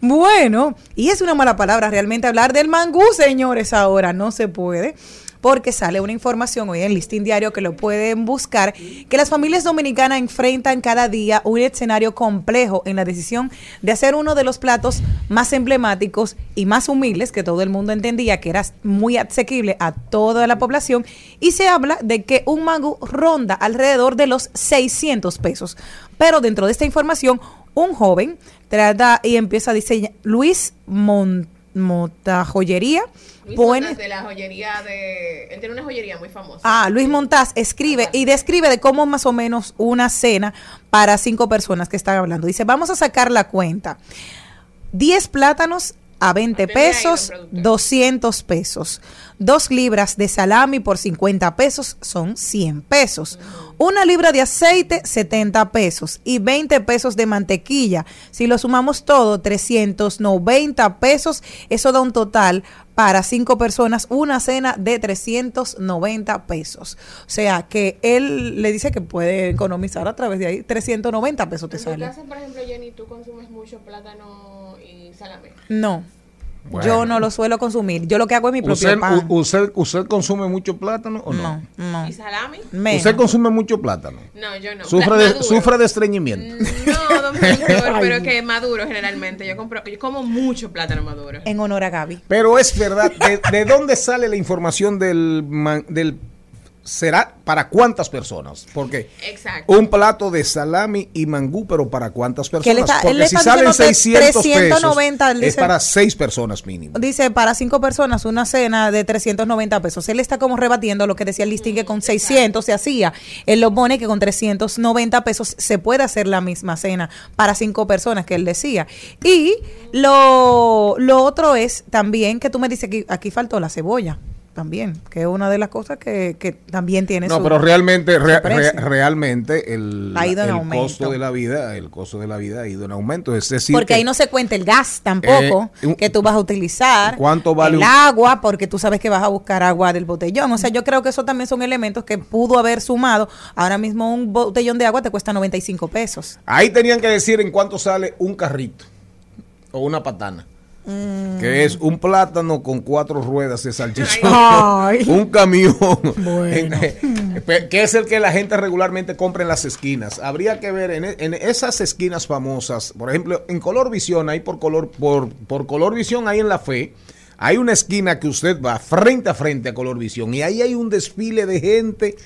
Bueno, y es una mala palabra realmente hablar del mangú, señores, ahora no se puede. Porque sale una información hoy en Listín Diario que lo pueden buscar, que las familias dominicanas enfrentan cada día un escenario complejo en la decisión de hacer uno de los platos más emblemáticos y más humildes que todo el mundo entendía que era muy asequible a toda la población. Y se habla de que un mangú ronda alrededor de los 600 pesos. Pero dentro de esta información, un joven trata y empieza a diseñar Luis Mon- Montajoyería. Luis pone- Montas de la joyería de... Él tiene una joyería muy famosa. Ah, Luis Montaz escribe y describe de cómo más o menos una cena para cinco personas que están hablando. Dice, vamos a sacar la cuenta. 10 plátanos a 20 Aprende ahí, pesos, don productor. 200 pesos. Dos libras de salami por 50 pesos son 100 pesos. Una libra de aceite, 70 pesos. Y 20 pesos de mantequilla. Si lo sumamos todo, 390 pesos. Eso da un total para cinco personas, una cena de 390 pesos. O sea que él le dice que puede economizar a través de ahí 390 pesos te En sale. casa, por ejemplo, Jenny, tú consumes mucho plátano y salame. No, Bueno. Yo no lo suelo consumir. Yo lo que hago es mi propio ¿Usted, pan. usted, ¿Usted consume mucho plátano o no? no, no. ¿Y salami? Menos. ¿Usted consume mucho plátano? No, yo no. ¿Sufre Pla- de. ¿Sufre de estreñimiento? No, don Víctor, pero que maduro generalmente. Yo compro, yo como mucho plátano maduro. En honor a Gaby. Pero es verdad, ¿de, de dónde sale la información del, man- del será para cuántas personas? Porque Exacto. un plato de salami y mangú, pero para cuántas personas? él está- él Porque si salen diciendo que 600 390, él pesos, es dice- para seis personas mínimo. Dice, para cinco personas, una cena de 390 pesos. Él está como rebatiendo lo que decía el listing que con 600 se hacía. Él lo pone que con 390 pesos se puede hacer la misma cena para cinco personas que él decía. Y lo, lo otro es también que tú me dices que aquí faltó la cebolla. También, que es una de las cosas que, que también tiene No, su- pero realmente, re- re- realmente el, Ha ido en el aumento. costo de la vida, el costo de la vida ha ido en aumento. Es decir, Porque que- ahí no se cuenta el gas tampoco Eh, que tú vas a utilizar. ¿Cuánto vale El un- agua, porque tú sabes que vas a buscar agua del botellón. O sea, yo creo que eso también son elementos que pudo haber sumado. Ahora mismo un botellón de agua te cuesta 95 pesos. Ahí tenían que decir en cuánto sale un carrito o una patana. Que es un plátano con cuatro ruedas de salchichón. Ay. un camión. Bueno. Que es el que la gente regularmente compra en las esquinas. Habría que ver en, e- en esas esquinas famosas. Por ejemplo, en Color Visión, ahí por color, por, por Color Visión, ahí en la fe. Hay una esquina que usted va frente a frente a Color Visión. Y ahí hay un desfile de gente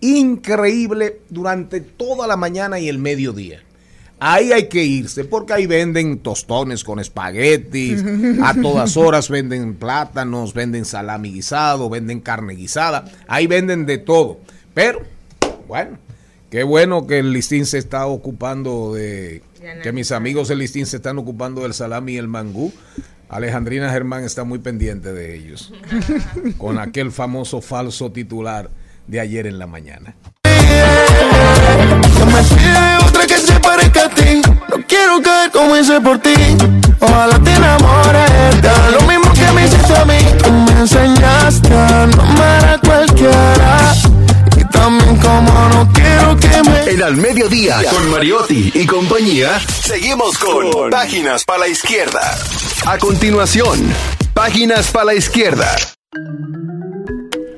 increíble durante toda la mañana y el mediodía. Ahí hay que irse porque ahí venden tostones con espaguetis, a todas horas venden plátanos, venden salami guisado, venden carne guisada, ahí venden de todo. Pero, bueno, qué bueno que el listín se está ocupando de, que mis amigos del listín se están ocupando del salami y el mangú. Alejandrina Germán está muy pendiente de ellos, con aquel famoso falso titular de ayer en la mañana. Se parezca a ti. No quiero caer como hice por ti. Ojalá te enamores. Da lo mismo que me hiciste a mí. Tú me enseñaste a no amar a cualquiera. Y también como no quiero que me. En al mediodía, con Mariotti y compañía, seguimos con Páginas para la Izquierda. A continuación, Páginas para la Izquierda.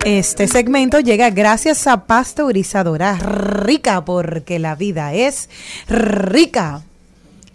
Este segmento llega gracias a Pasteurizadora Rica, porque la vida es rica.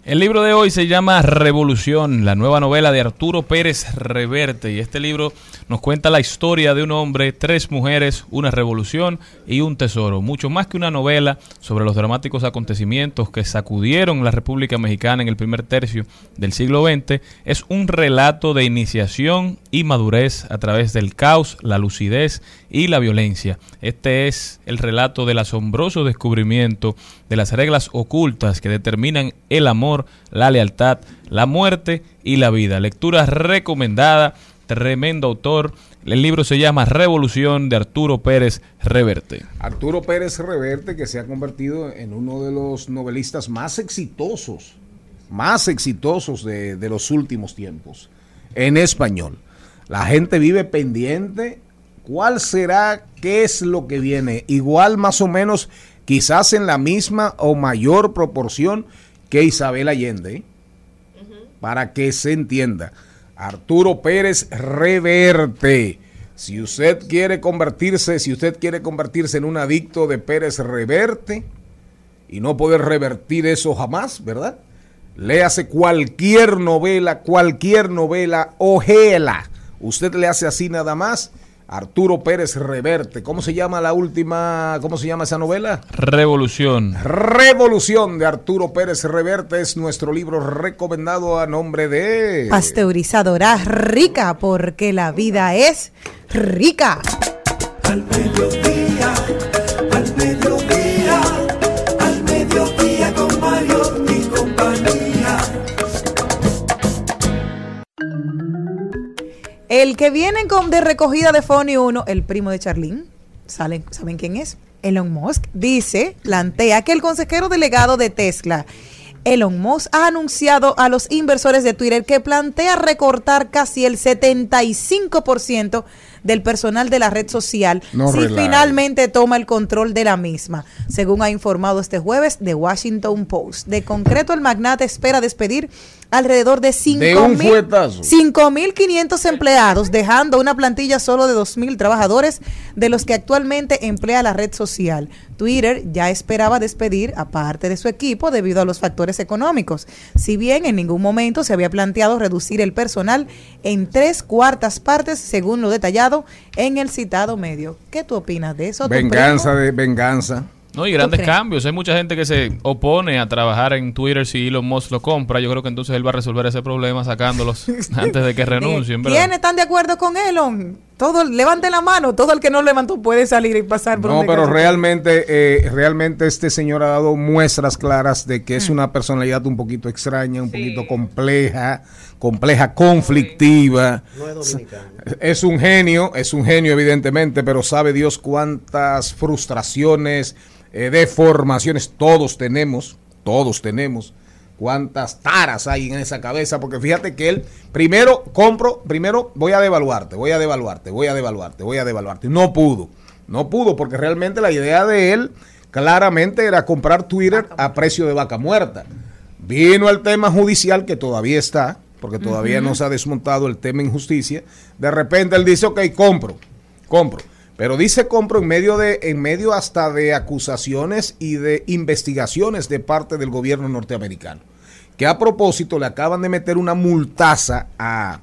El libro de hoy se llama Revolución, la nueva novela de Arturo Pérez Reverte. Y este libro nos cuenta la historia de un hombre, tres mujeres, una revolución y un tesoro. Mucho más que una novela sobre los dramáticos acontecimientos que sacudieron la República Mexicana en el primer tercio del siglo XX, es un relato de iniciación y madurez a través del caos, la lucidez y la violencia. Este es el relato del asombroso descubrimiento de las reglas ocultas que determinan el amor, la lealtad, la muerte y la vida. Lectura recomendada, tremendo autor. El libro se llama Revolución de Arturo Pérez Reverte. Arturo Pérez Reverte, que se ha convertido en uno de los novelistas más exitosos, más exitosos de, de los últimos tiempos, en español. La gente vive pendiente. ¿Cuál será? ¿Qué es lo que viene? Igual más o menos, quizás en la misma o mayor proporción que Isabel Allende, ¿eh? para que se entienda. Arturo Pérez Reverte. Si usted quiere convertirse, si usted quiere convertirse en un adicto de Pérez Reverte y no poder revertir eso jamás, ¿verdad? Léase cualquier novela, cualquier novela, ojela. Usted le hace así nada más. Arturo Pérez Reverte. ¿Cómo se llama la última? ¿Cómo se llama esa novela? Revolución. Revolución de Arturo Pérez Reverte es nuestro libro recomendado a nombre de Pasteurizadora Rica, porque la vida es rica. Al mediodía, El que viene con de recogida de Fony 1, el primo de Charlene, ¿saben, ¿saben quién es? Elon Musk dice, plantea que el consejero delegado de Tesla, Elon Musk, ha anunciado a los inversores de Twitter que plantea recortar casi el 75% del personal de la red social No si relaje. finalmente toma el control de la misma, según ha informado este jueves The Washington Post. De concreto, el magnate espera despedir alrededor de De un 5 fuetazo. 5.500 empleados, dejando una plantilla solo de 2.000 trabajadores, de los que actualmente emplea la red social. Twitter ya esperaba despedir a parte de su equipo debido a los factores económicos, si bien en ningún momento se había planteado reducir el personal en tres cuartas partes, según lo detallado en el citado medio. ¿Qué tú opinas de eso? Venganza de venganza. No, y grandes cambios. Hay mucha gente que se opone a trabajar en Twitter si Elon Musk lo compra. Yo creo que entonces él va a resolver ese problema sacándolos antes de que renuncien. ¿verdad? ¿Quiénes están de acuerdo con Elon? Todo, levanten la mano. Todo el que no levantó puede salir y pasar por No, pero realmente, eh, realmente este señor ha dado muestras claras de que Mm. es una personalidad un poquito extraña, un poquito compleja, compleja, conflictiva. No es dominicano. Es un genio, es un genio evidentemente, pero sabe Dios cuántas frustraciones, eh, deformaciones todos tenemos, todos tenemos. Cuántas taras hay en esa cabeza, porque fíjate que él primero compro, primero voy a devaluarte, voy a devaluarte, voy a devaluarte, voy a devaluarte. No pudo, no pudo, porque realmente la idea de él claramente era comprar Twitter a precio de vaca muerta. Vino el tema judicial que todavía está, porque todavía no se ha desmontado el tema en justicia. De repente él dice, ok, compro, compro. Pero dice compro en medio de, en medio hasta de acusaciones y de investigaciones de parte del gobierno norteamericano. Que a propósito le acaban de meter una multaza a,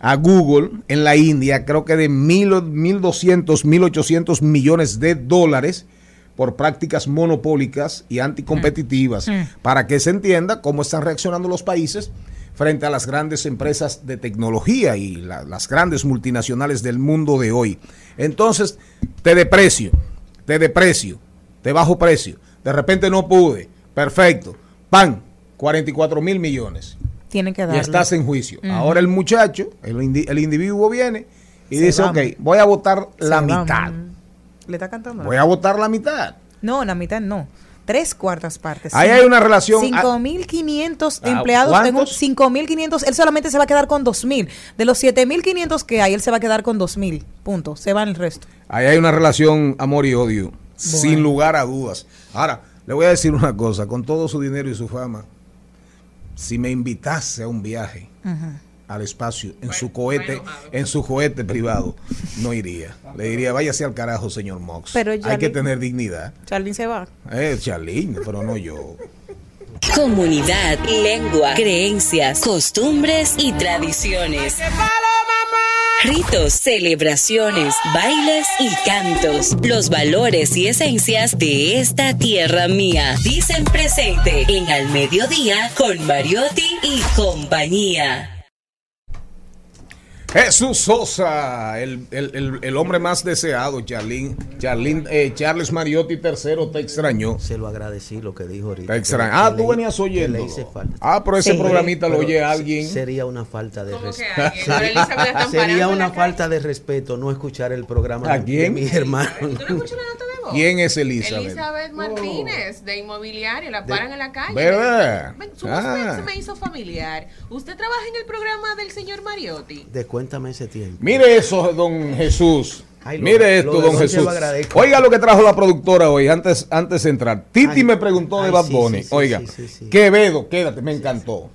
a Google en la India, creo que de mil, 1.200, 1.800 millones de dólares por prácticas monopólicas y anticompetitivas, para que se entienda cómo están reaccionando los países frente a las grandes empresas de tecnología y la- las grandes multinacionales del mundo de hoy. Entonces, te deprecio, te deprecio, te bajo precio. De repente no pude. Perfecto. Pan, 44 mil millones. Tienen que Y darle. estás en juicio. Ahora el muchacho, el, indi- el individuo viene y Se dice, ok, voy a votar la mitad. Le está cantando. Voy a votar la mitad. No, la mitad no. Tres cuartas partes. Ahí hay una relación- 5.500 Ah, empleados. En un, ¿cuántos? 5.500. Él solamente se va a quedar con 2.000. De los 7.500 que hay, él se va a quedar con 2.000. Punto. Se van el resto. Ahí hay una relación amor y odio, sin lugar a dudas. Ahora, le voy a decir una cosa, con todo su dinero y su fama, si me invitase a un viaje al espacio en su cohete, en su cohete privado, no iría. Le diría, váyase al carajo, señor Mox. Pero hay ya que tener dignidad. Charlene se va. Eh, Charlene, pero no yo. Comunidad, lengua, creencias, costumbres y tradiciones. Ritos, celebraciones, bailes y cantos. Los valores y esencias de esta tierra mía. Dicen presente en Al Mediodía con Mariotti y compañía. Jesús Sosa, el, el- el- el hombre más deseado, Charlene, Charlene, eh, Charles Mariotti III te extrañó. Se lo agradecí lo que dijo ahorita. Te extraño. que- Ah, tú le- venías oyendo. le hice falta. Ah, pero ese Sí. programita lo oye alguien. Sería una falta de ¿Cómo que respeto. Sería una falta de respeto no escuchar el programa ¿A de, de quién? mis hermanos. ¿Tú no ¿Quién es Elizabeth? Elizabeth Martínez, de Inmobiliaria, la paran en la calle. ¿Verdad? Ven, Su me- Ah. se me hizo familiar. ¿Usted trabaja en el programa del señor Mariotti? Descuéntame ese tiempo. Mire eso, don Jesús. Ay, lo- Mire esto, don Jesús. Oiga lo que trajo la productora hoy, antes, antes de entrar. Titi Ay, me preguntó de Bad Bunny. sí, sí, Oiga, sí, sí, sí. Quevedo, quédate, me encantó.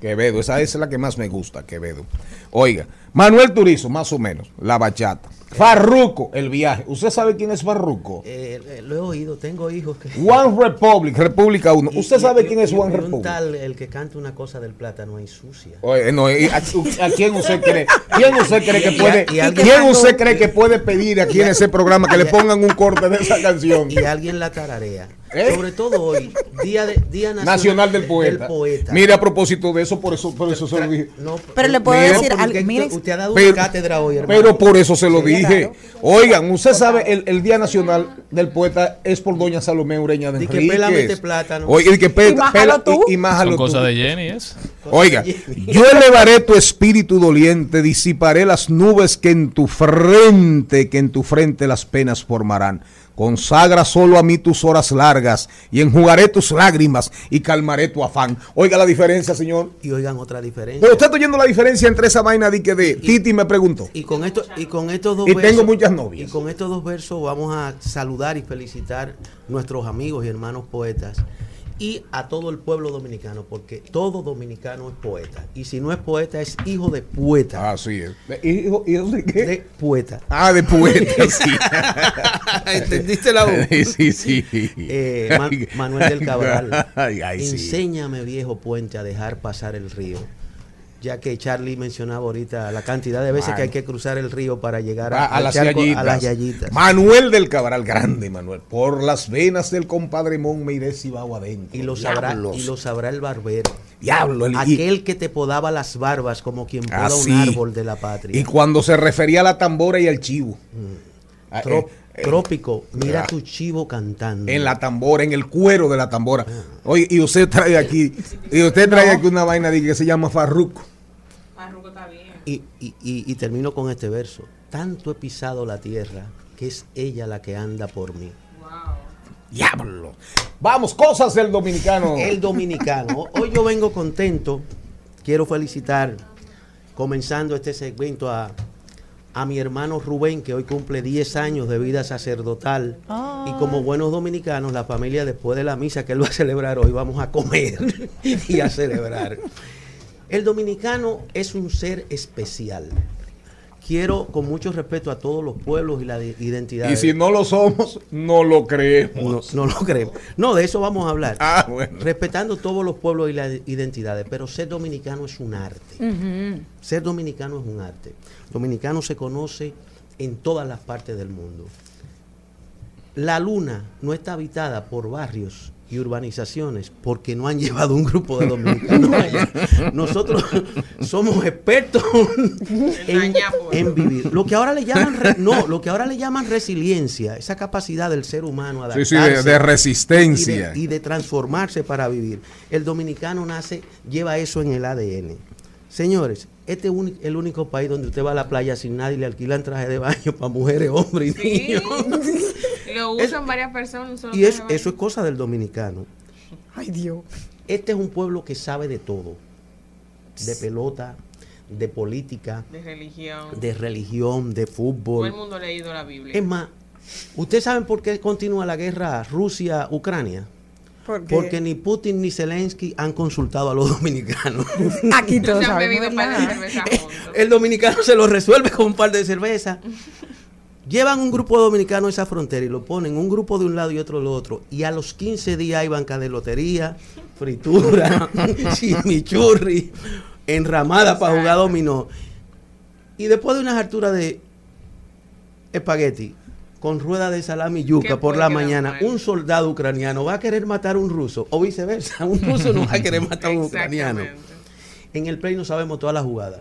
Quevedo, esa es la que más me gusta, Quevedo. Oiga, Manuel Turizo, más o menos, la bachata. Farruco, el viaje. ¿Usted sabe quién es Farruco? Eh, eh, lo he oído, tengo hijos que... One Republic, República 1. Y- ¿Usted y- sabe y- quién es One y Un Republic? tal, el que canta una cosa del plátano y sucia. Oye, no, ¿a, a quién usted cree? ¿Quién usted cree que puede? ¿Quién usted cree que puede pedir aquí en ese programa que le pongan un corte de esa canción? Y alguien la tararea. ¿Eh? Sobre todo hoy, Día, de, día nacional, Nacional del poeta. del poeta. Mire, a propósito de eso, por eso, por eso se lo dije. No, Pero le puedo Mira, decir algo. usted- Miren, usted ha dado Pero, una cátedra hoy, hermano. pero por eso se lo dije. raro. Oigan, usted sabe, el, el Día Nacional del Poeta es por doña Salomé Ureña de que Enríquez. este plátano. Oye, y que Y májalo pela- tú. y, y májalo Son tú. cosas de Jenny, ¿es? Oiga, yo elevaré tu espíritu doliente, disiparé las nubes que en tu frente, que en tu frente las penas formarán. Consagra solo a mí tus horas largas y enjugaré tus lágrimas y calmaré tu afán. Oiga la diferencia, señor. Y oigan otra diferencia. Pero usted está oyendo la diferencia entre esa vaina de que de Titi me preguntó. Y con esto, y con estos dos Y tengo muchas novias. Y con estos dos versos vamos a saludar y felicitar nuestros amigos y hermanos poetas y a todo el pueblo dominicano, porque todo dominicano es poeta. Y si no es poeta, es hijo de poeta. Así es. ¿Hijo, hijo de qué? De poeta. Ah, de poeta, sí. ¿Entendiste la voz? Sí, sí. Eh, Ma- Manuel del Cabral. Ay, ay, sí. Enséñame, viejo puente, a dejar pasar el río. Ya que Charlie mencionaba ahorita la cantidad de veces que hay que cruzar el río para llegar A, a, a al las charco, yayitas. a las yayitas. Manuel del Cabral, grande Manuel. Por las venas del compadre Mon me iré si bajo adentro. Y lo sabrá, y lo sabrá el barbero. Diablo, el- y- Aquel que te podaba las barbas como quien poda Así. un árbol de la patria. Y cuando se refería a la tambora y al chivo. Ah, Tro- eh, eh, trópico, mira tu chivo cantando. En la tambora, en el cuero de la tambora. Ah. Oye, y usted trae aquí, y usted trae aquí una vaina de que se llama farruco. Farruko está bien. Y, y- y- y termino con este verso. Tanto he pisado la tierra que es ella la que anda por mí. Diablo. Vamos, cosas del dominicano. El dominicano. Hoy yo vengo contento. Quiero felicitar, comenzando este segmento, a, a mi hermano Rubén, que hoy cumple 10 años de vida sacerdotal. Y como buenos dominicanos, la familia después de la misa que él va a celebrar hoy, vamos a comer y a celebrar. El dominicano es un ser especial. Quiero, con mucho respeto a todos los pueblos y las Y identidades. si no lo somos, no lo creemos. no lo creemos. No, de eso vamos a hablar. Ah, bueno. Respetando todos los pueblos y las identidades, pero ser dominicano es un arte. Ser dominicano es un arte. Dominicano se conoce en todas las partes del mundo. La luna no está habitada por barrios y urbanizaciones porque no han llevado un grupo de dominicanos allá. Nosotros somos expertos en, vivir. Lo que ahora le llaman re- no, lo que ahora le llaman resiliencia, esa capacidad del ser humano a Sí, sí, de, de y resistencia. de, y de transformarse para vivir. El dominicano nace, lleva eso en el ADN. Señores, este es el único país donde usted va a la playa sin nadie y le alquilan traje de baño para mujeres, hombres y Sí. Lo usan varias personas. solo Y eso, eso es cosa del dominicano. Ay, Dios. Este es un pueblo que sabe de todo. De pelota, de política, De religión. de religión, de Todo el fútbol. mundo ha leído la Biblia. Es más, ¿ustedes saben por qué continúa la guerra Rusia-Ucrania? Porque ni Putin ni Zelensky han consultado a los dominicanos. Aquí todos se han bebido un par de ¿verdad? cervezas juntos. El dominicano se lo resuelve con un par de cerveza. Llevan un grupo de dominicanos a esa frontera y lo ponen un grupo de un lado y otro del otro. Y a los 15 días hay banca de lotería, fritura, chimichurri, enramada para jugar dominó. Y después de unas alturas de espagueti con rueda de salami yuca ¿Qué por la mañana, mal? un soldado ucraniano va a querer matar a un ruso o viceversa. Un ruso no va a querer matar a un ucraniano. En el play no sabemos todas las jugadas.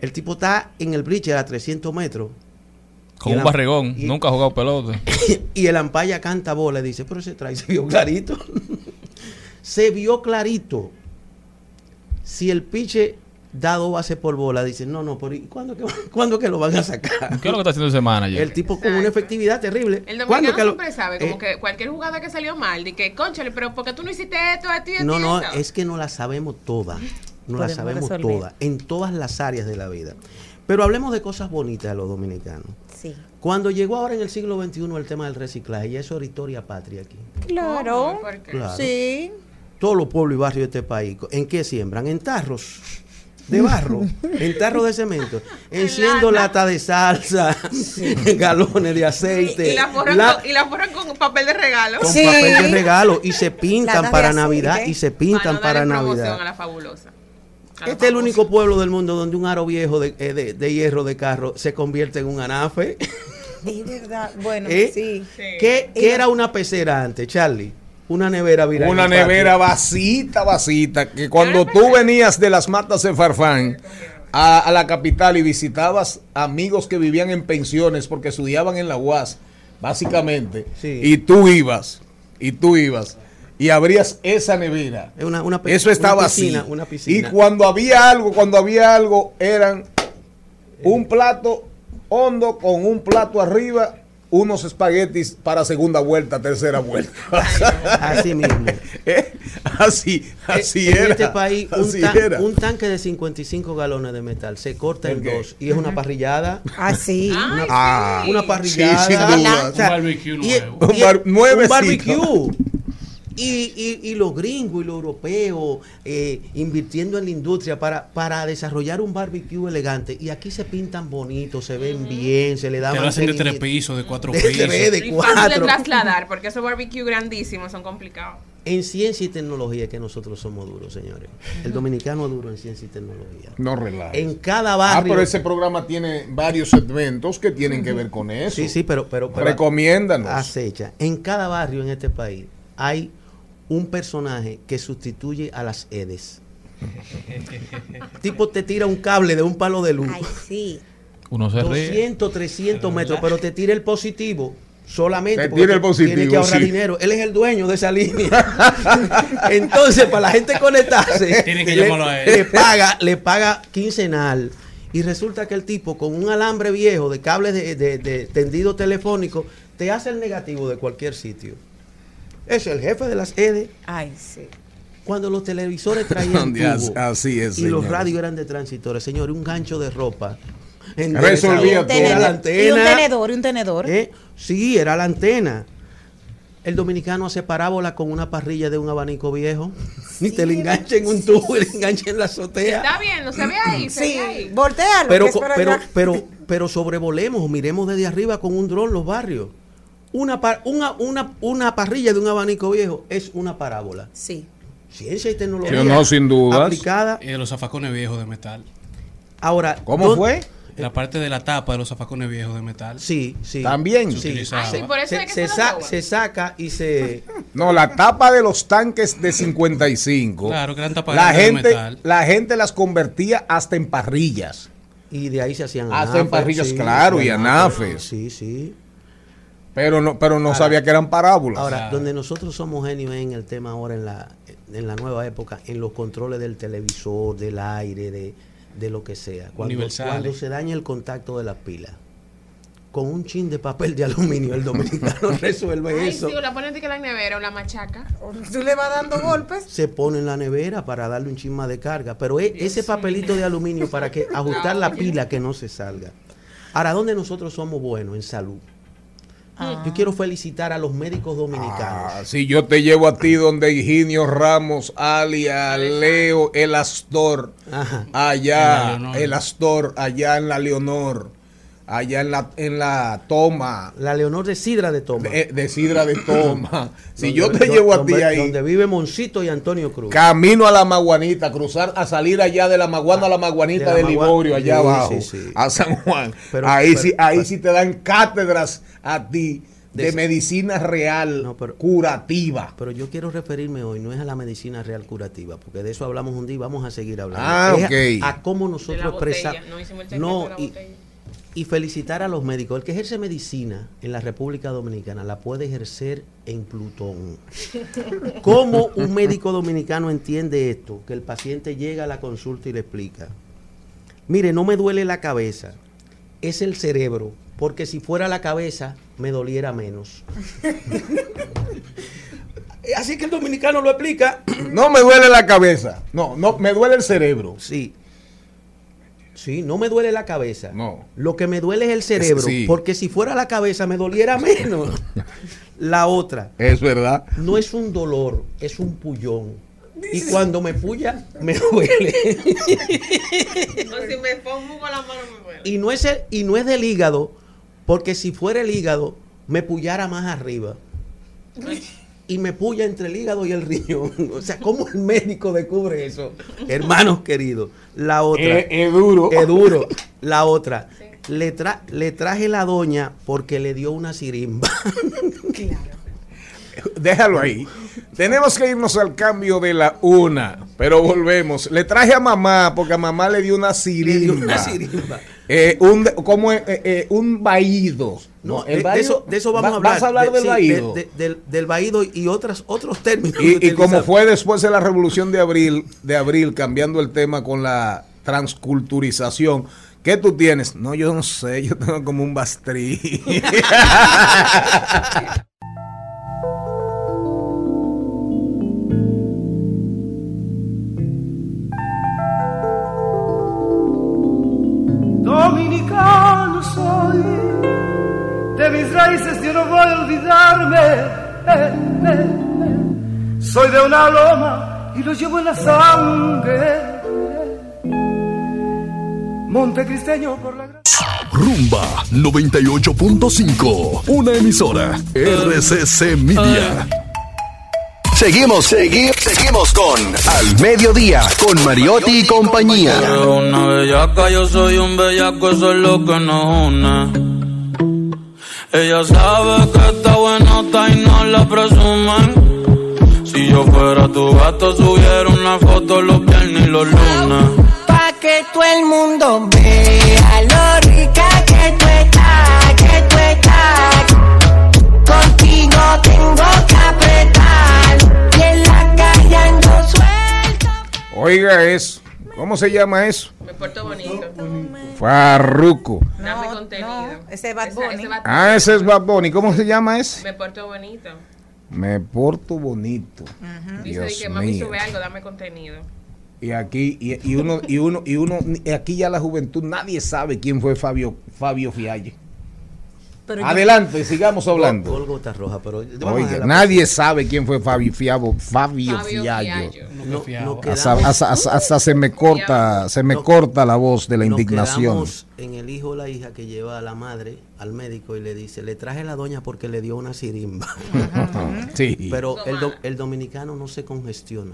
El tipo está en el bleacher a 300 metros Con un y- Nunca ha jugado pelota. y el ampaya canta bola y dice, pero ese trae se vio clarito. se vio clarito. Si el piche da dos bases por bola, dice, no, no, pero ¿y ¿cuándo que, ¿cuándo que lo van a sacar? ¿Qué es lo que está haciendo ese manager? El tipo con una efectividad terrible. El ¿Cuándo dominicano que lo- siempre sabe, como Eh, que cualquier jugada que salió mal, de que, conchale, pero ¿por qué tú no hiciste esto, esto y esto? No, no, esto?" es que no la sabemos todas. No la sabemos resolver. todas, en todas las áreas de la vida. Pero hablemos de cosas bonitas de los dominicanos. Sí. Cuando llegó ahora en el siglo XXI el tema del reciclaje, ya eso era historia patria aquí. Claro. Sí. Todos los pueblos y barrios de este país, ¿en qué siembran? En tarros de barro, en tarros de cemento, enciendo lata. lata de salsa, galones de aceite, Y la forran, la- con, y la forran con papel de regalo. con Sí. papel de regalo y se pintan Latas para. Navidad y se pintan Para para no promoción Navidad. a la fabulosa. Este es el famosa. único pueblo del mundo donde un aro viejo de, eh, de- de hierro de carro se convierte en un anafe. Es verdad. Bueno, ¿Eh? sí. Sí. ¿Qué, era una pecera antes, Charlie? Una nevera viral. Una nevera vasita, vasita, que cuando tú venías de las matas de Farfán a, a la capital y visitabas amigos que vivían en pensiones porque estudiaban en la UAS, básicamente, Sí. y tú ibas, y tú ibas, y abrías esa nevera. Es una- una Eso estaba una piscina, así. una piscina. Y cuando había algo, cuando había algo, eran un plato hondo con un plato arriba, unos espaguetis para segunda vuelta, tercera vuelta. Así mismo. Eh, Así, así en era. este país, un, así tan- era. un tanque de 55 galones de metal se corta en dos y es una parrillada. Así. Una, Ah, una parrillada. sí, sin duda. Un barbecue y- nuevo. y- Un bar- nuevecito. un barbecue. Y, y, y los gringos y los europeos eh, invirtiendo en la industria para, para desarrollar un barbecue elegante. Y aquí se pintan bonitos, se ven bien, se le da Te lo hacen de tres pisos, de cuatro De pisos. tres, de Y fácil de cuatro. trasladar, porque esos barbecue grandísimos son complicados. En ciencia y tecnología que nosotros somos duros, señores. El dominicano es duro en ciencia y tecnología. No relajes. En cada Ah, barrio. pero ese programa tiene varios segmentos que tienen que ver con eso. Sí, sí, pero, pero, pero Recomiéndanos. acecha. En cada barrio en este país hay un personaje que sustituye a las EDES. tipo te tira un cable de un palo de luz. Ay, sí. Uno se ríe. 200, 300 metros, pero te tira el positivo solamente Te porque tira el positivo, tiene que ahorrar sí. dinero. Él es el dueño de esa línea. Entonces, para la gente conectarse, Tienen que le, llamarlo a él. le paga, le paga quincenal. Y resulta que el tipo con un alambre viejo de cables de, de- de tendido telefónico te hace el negativo de cualquier sitio. Es el jefe de las EDE. Ay, sí. Cuando los televisores traían tubo así es, y los radios eran de transitores, señor, un gancho de ropa. Resolvía Era todo. la Y un antena. tenedor, y un tenedor. ¿Eh? Sí, era la antena. El dominicano hace parábola con una parrilla de un abanico viejo. Ni te le engancha en un tubo y le engancha en la azotea. Está bien, no se ve ahí, se Sí, ve ahí. voltealo. Pero, pero, pero, pero sobrevolemos, miremos desde arriba con un dron los barrios. Una, par- una, una, una parrilla de un abanico viejo es una parábola. Sí. Ciencia y tecnología. Sí, no, sin dudas. Aplicada. Y de los zafacones viejos de metal. Ahora, ¿Cómo ¿dó- fue? La parte de la tapa de los zafacones viejos de metal. Sí, sí. También. Se Sí. Ay, sí, por eso Se, que se sa- saca y se. No, la tapa de los tanques de 55. Claro, que eran tapas la grandes de gente, metal. la gente las convertía hasta en parrillas. Y de ahí se hacían Hasta en parrillas, claro, y anafes. Sí, sí. Pero no, pero no Ahora- sabía que eran parábolas. Ahora, Claro. donde nosotros somos genios en el tema ahora en la, en la nueva época, en los controles del televisor, del aire, de, de lo que sea. Cuando, Universales. cuando se daña el contacto de las pilas, con un chin de papel de aluminio, el dominicano resuelve Ay, eso. sí, o la pones de que la nevera o la machaca. Tú le vas dando golpes. Se pone en la nevera para darle un chin más de carga. Pero e- ese papelito de aluminio para que ajustar la pila que no se salga. Ahora, ¿dónde nosotros somos buenos? En salud. Yo quiero felicitar a los médicos dominicanos. Ah, si yo te llevo a ti donde Higinio Ramos, alia Leo, el Astor, Ajá. allá, el Astor, allá en la Leonor, allá en la, en la Toma, La Leonor de Sidra de Toma. de, de Sidra de Toma. si Donde- yo te llevo a ti ahí, Donde vive Moncito y Antonio Cruz. camino a la Maguanita, cruzar, a salir allá de la Maguana a la Maguanita De la Liborio, allá Sí, abajo, sí, sí. a San Juan. Pero- ahí pero- sí, ahí pero- sí te dan cátedras a ti de, De- medicina real No, pero- curativa. Pero yo quiero referirme hoy, no es a la medicina real curativa, porque de eso hablamos un día y vamos a seguir hablando. Ah, Es ok. a, a cómo nosotros expresamos. No hicimos el segmento No, de la y. y felicitar a los médicos. El que ejerce medicina en la República Dominicana la puede ejercer en Plutón. ¿Cómo un médico dominicano entiende esto? Que el paciente llega a la consulta y le explica. Mire, no me duele la cabeza, es el cerebro, porque si fuera la cabeza me doliera menos. Así que el dominicano lo explica. No me duele la cabeza. No, no, me duele el cerebro. Sí. Sí, no me duele la cabeza. No. Lo que me duele es el cerebro, sí. porque si fuera la cabeza me doliera menos. la otra, Es verdad. no es un dolor, es un pullón. Y cuando me puya, me duele. O si me pongo con la mano me duele. y, no es el- y no es del hígado, porque si fuera el hígado, me pullara más arriba. Y me puya entre el hígado y el riñón. O sea, ¿cómo el médico descubre eso? Hermanos queridos. La otra. Es, duro. Es duro. La otra. Le, tra- le traje la doña porque le dio una sirimba. Déjalo ahí. Tenemos que irnos al cambio de la una, pero volvemos. Le traje a mamá porque a mamá le dio una Le dio sirimba. una sirimba. Eh, un, como eh, eh, un vaído. No, el de, eso, de eso vamos va- a hablar. Vas a hablar De- del vaído. de- de- del, del vaído y otras, otros términos. Y, y como fue después de la revolución de abril, de abril, cambiando el tema con la transculturización, ¿qué tú tienes? No, yo no sé, yo tengo como un bastrí. Dominicano soy, de mis raíces yo no voy a olvidarme. Eh, eh, eh. Soy de una loma y lo llevo en la sangre. Montecristeño por la Rumba 98.5. Una emisora. RCC Media. Seguimos, seguimos, seguimos con Al Mediodía con Mariotti y compañía. Una bellaca, yo soy un bellaco, eso es lo que nos une. Ella sabe que está buenota y no la presumen. Si yo fuera tu gato, subiera una foto los viernes y los lunes. Pa' que todo el mundo vea lo rica que tú estás, que tú estás. Contigo tengo que Oiga eso. ¿Cómo se llama eso? Me porto bonito. Farruco. Dame contenido. ese es Bad Bunny. Ah, ese es Bad Bunny. ¿Cómo se llama ese? Me porto bonito. Me porto bonito. Dice Dios que mami mío. sube algo, dame contenido. Y aquí, y, y uno, y uno, y uno, aquí ya la juventud, nadie sabe quién fue Fabio, Fabio Fiallo. Pero yo- Adelante, sigamos hablando. Gol gota roja, pero Oiga, nadie sabe quién fue Fabio Fiabo, Fabio, Fabio Fiallo. Fiallo. No, no Hasta, quedamos- hasta- hasta- hasta se me corta, se me No- corta la voz de la indignación. en el hijo o la hija que lleva a la madre al médico y le dice, le traje la doña porque le dio una sirimba. Sí. Pero el, do- el dominicano no se congestiona.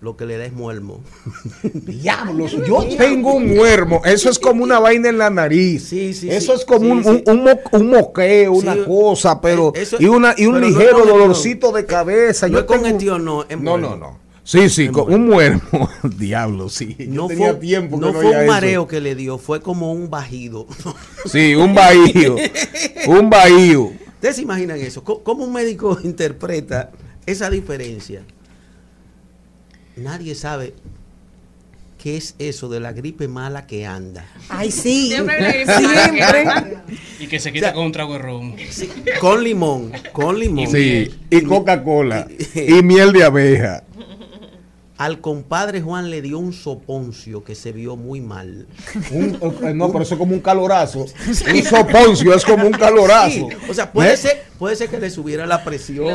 Lo que le da es muermo. Diablos, yo tengo un muermo. Eso es como una vaina en la nariz. Sí, sí, Eso sí. es como un, un, un mo- un moqueo, una cosa, pero Eh, eso- y una y un no ligero dolorcito de cabeza. No yo tengo- congestión, no, es no, no, no. Sí, sí, Es con un muermo. Diablo, sí. Yo No tenía fue, tiempo que no no fue un eso. mareo que le dio, fue como un bajido. Sí, un bahío. un bahío. ¿Ustedes se imaginan eso? ¿Cómo, cómo un médico interpreta esa diferencia? Nadie sabe qué es eso de la gripe mala que anda. Ay, sí. Siempre hay una gripe mala que anda. Y que se quita con un trago de ron. Con limón, con limón. Sí, y Coca-Cola. Y miel de abeja. Al compadre Juan le dio un soponcio que se vio muy mal. Un- no, pero eso es como un calorazo. Un soponcio es como un calorazo. Sí, o sea, puede ¿Eh? ser, puede ser que le subiera la presión,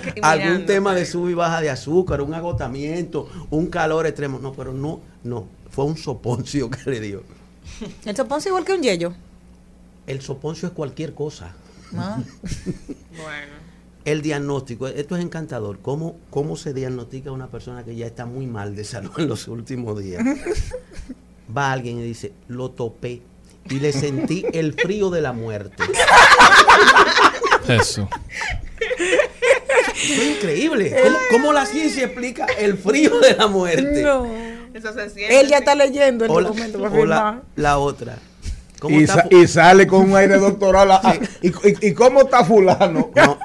que- algún mirando, tema de sub y baja de azúcar, un agotamiento, un calor extremo. No, pero no, no, fue un soponcio que le dio. El soponcio igual que un yello. El soponcio es cualquier cosa. Ah. Bueno. El diagnóstico, esto es encantador. ¿Cómo, ¿Cómo se diagnostica a una persona que ya está muy mal de salud en los últimos días? Va alguien y dice, lo topé y le sentí el frío de la muerte. Eso. Es increíble. ¿Cómo, cómo la ciencia explica el frío de la muerte? No. Eso se siente. Él ya está leyendo el O la, documento o la otra. ¿Cómo Y, está sa- fu- y sale con un aire doctoral. y, y- y cómo está fulano? No,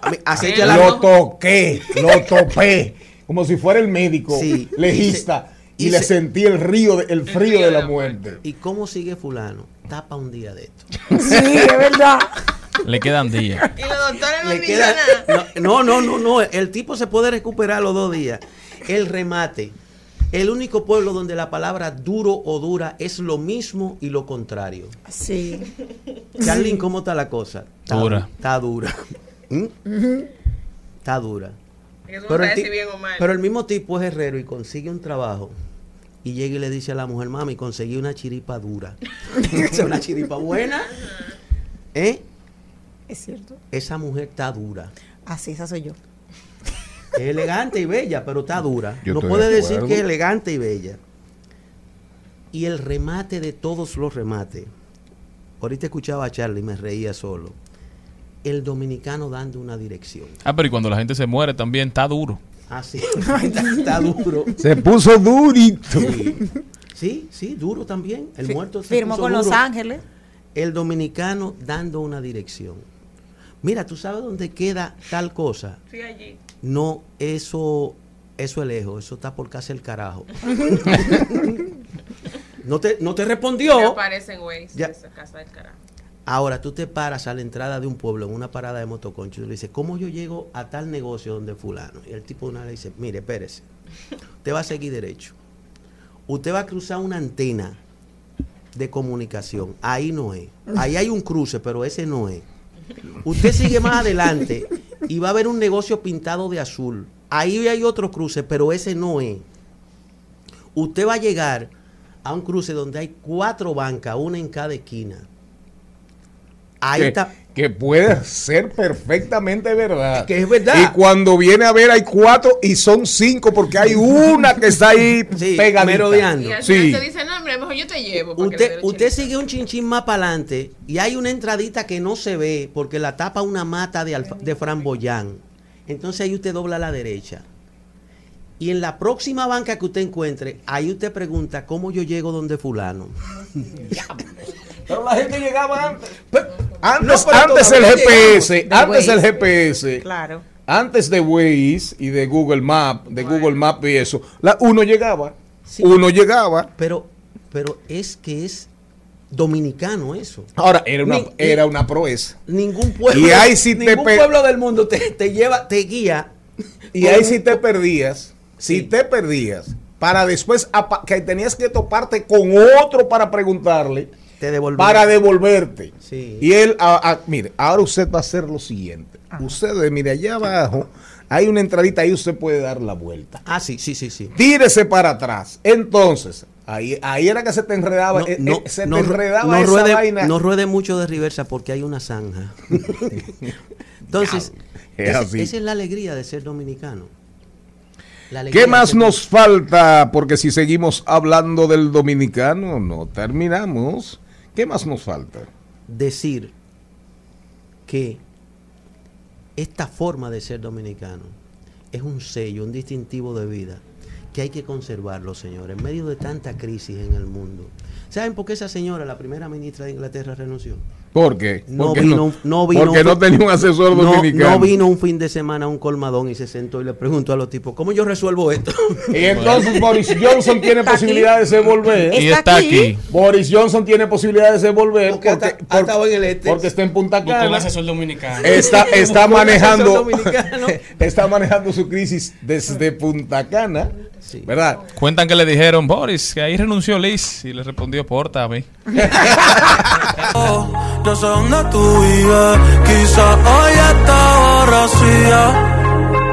la- lo toqué, lo topé. Como si fuera el médico Sí. legista. Y, y le se- sentí el río, de- el frío de la muerte. ¿Y cómo sigue fulano? Tapa un día de esto. Sí, es verdad. Le quedan días. Y los doctores no queda- nada. no, no, no, no. El tipo se puede recuperar los dos días. El remate. El único pueblo donde la palabra duro o dura es lo mismo y lo contrario. Sí. Charlene, ¿cómo está la cosa? Está Dura. Está dura. ¿Mm? Está dura. Es Pero el, sabe ti- si bien o mal. pero el mismo tipo es herrero y consigue un trabajo y llega y le dice a la mujer, mami, conseguí una chiripa dura. Sea, una chiripa buena. ¿Eh? Es cierto. Esa mujer está dura. Así, esa soy yo. Es elegante y bella, pero está dura. Yo no puede de decir que es elegante y bella. Y el remate de todos los remates. Ahorita escuchaba a Charlie y me reía solo. El dominicano dando una dirección. Ah, pero y cuando la gente se muere también está duro. Así. está, está duro. Se puso durito. Sí. Sí, sí, duro también. El muerto se firmó puso con Los. Ángeles. El dominicano dando una dirección. Mira, ¿tú sabes dónde queda tal cosa? Sí, allí. No, eso, eso es lejos, eso está por casa el carajo. no, te, no te Me respondió. aparece en Waze, Ya. esa casa del carajo. Ahora tú te paras a la entrada de un pueblo en una parada de motoconcho y le dices, ¿cómo yo llego a tal negocio donde fulano? Y el tipo de una le dice, mire, espérese, usted va a seguir derecho. Usted va a cruzar una antena de comunicación. Ahí no es. Ahí hay un cruce, pero ese no es. Usted sigue más adelante y va a ver un negocio pintado de azul. Ahí hay otro cruce, pero ese no es. Usted va a llegar a un cruce donde hay cuatro bancas, una en cada esquina. Ahí que, está. que puede ser perfectamente verdad. Que es verdad. Y cuando viene a ver hay cuatro y son cinco porque hay una que está ahí pegadita. merodeando. Y al Sí. final te dice, no, hombre, mejor yo te llevo. Usted, usted sigue un chinchín más para adelante y hay una entradita que no se ve porque la tapa una mata de, alfa- de framboyán. Entonces ahí usted dobla a la derecha. Y en la próxima banca que usted encuentre, ahí usted pregunta cómo yo llego donde fulano. Pero la gente llegaba antes. Antes, No, antes el GPS, antes De el Waze. GPS, Claro. antes de Waze y de Google Map, de Google Map y eso, la, uno llegaba, uno llegaba. Pero, pero es que es dominicano eso. Ahora, era una, Ni- era una proeza. Ningún pueblo, Y ahí sí te ningún pueblo del mundo te, te lleva, te guía. Y ahí si te perdías, si te perdías, para después que tenías que toparte con otro para preguntarle, te para devolverte. Sí. Y él, a- a- mire, ahora usted va a hacer lo siguiente. Usted, mire, allá abajo hay una entradita, ahí usted puede dar la vuelta. Ah, sí, sí, sí, sí. Tírese para atrás. Entonces, ahí, ahí era que se te enredaba, No, eh, no, eh, se te enredaba no esa ruede, vaina. no ruede mucho de reversa porque hay una zanja. Entonces, Es esa, es la alegría de ser dominicano. ¿Qué más nos falta? Porque si seguimos hablando del dominicano, no terminamos. ¿Qué más nos falta? decir que esta forma de ser dominicano es un sello, un distintivo de vida que hay que conservarlo, señores, en medio de tanta crisis en el mundo. ¿Saben por qué esa señora, la primera ministra de Inglaterra, renunció? ¿Por qué? No Porque vino, no, vino porque no tenía un asesor no- dominicano. No vino un fin de semana a un colmadón y se sentó y le preguntó a los tipos, ¿cómo yo resuelvo esto? Y entonces Boris Johnson tiene posibilidades de volver. Y está aquí. Boris Johnson tiene posibilidades de volver porque, ha esta- ha porque- estado en el este. porque está en Punta Buscó un Cana. asesor dominicano. Está, está manejando dominicano. está manejando su crisis desde Punta Cana, ¿verdad? Cuentan que le dijeron, Boris, que ahí renunció Liz. Y le respondió, porta a mí. Yo sé dónde tú vives, quizá hoy está vacía,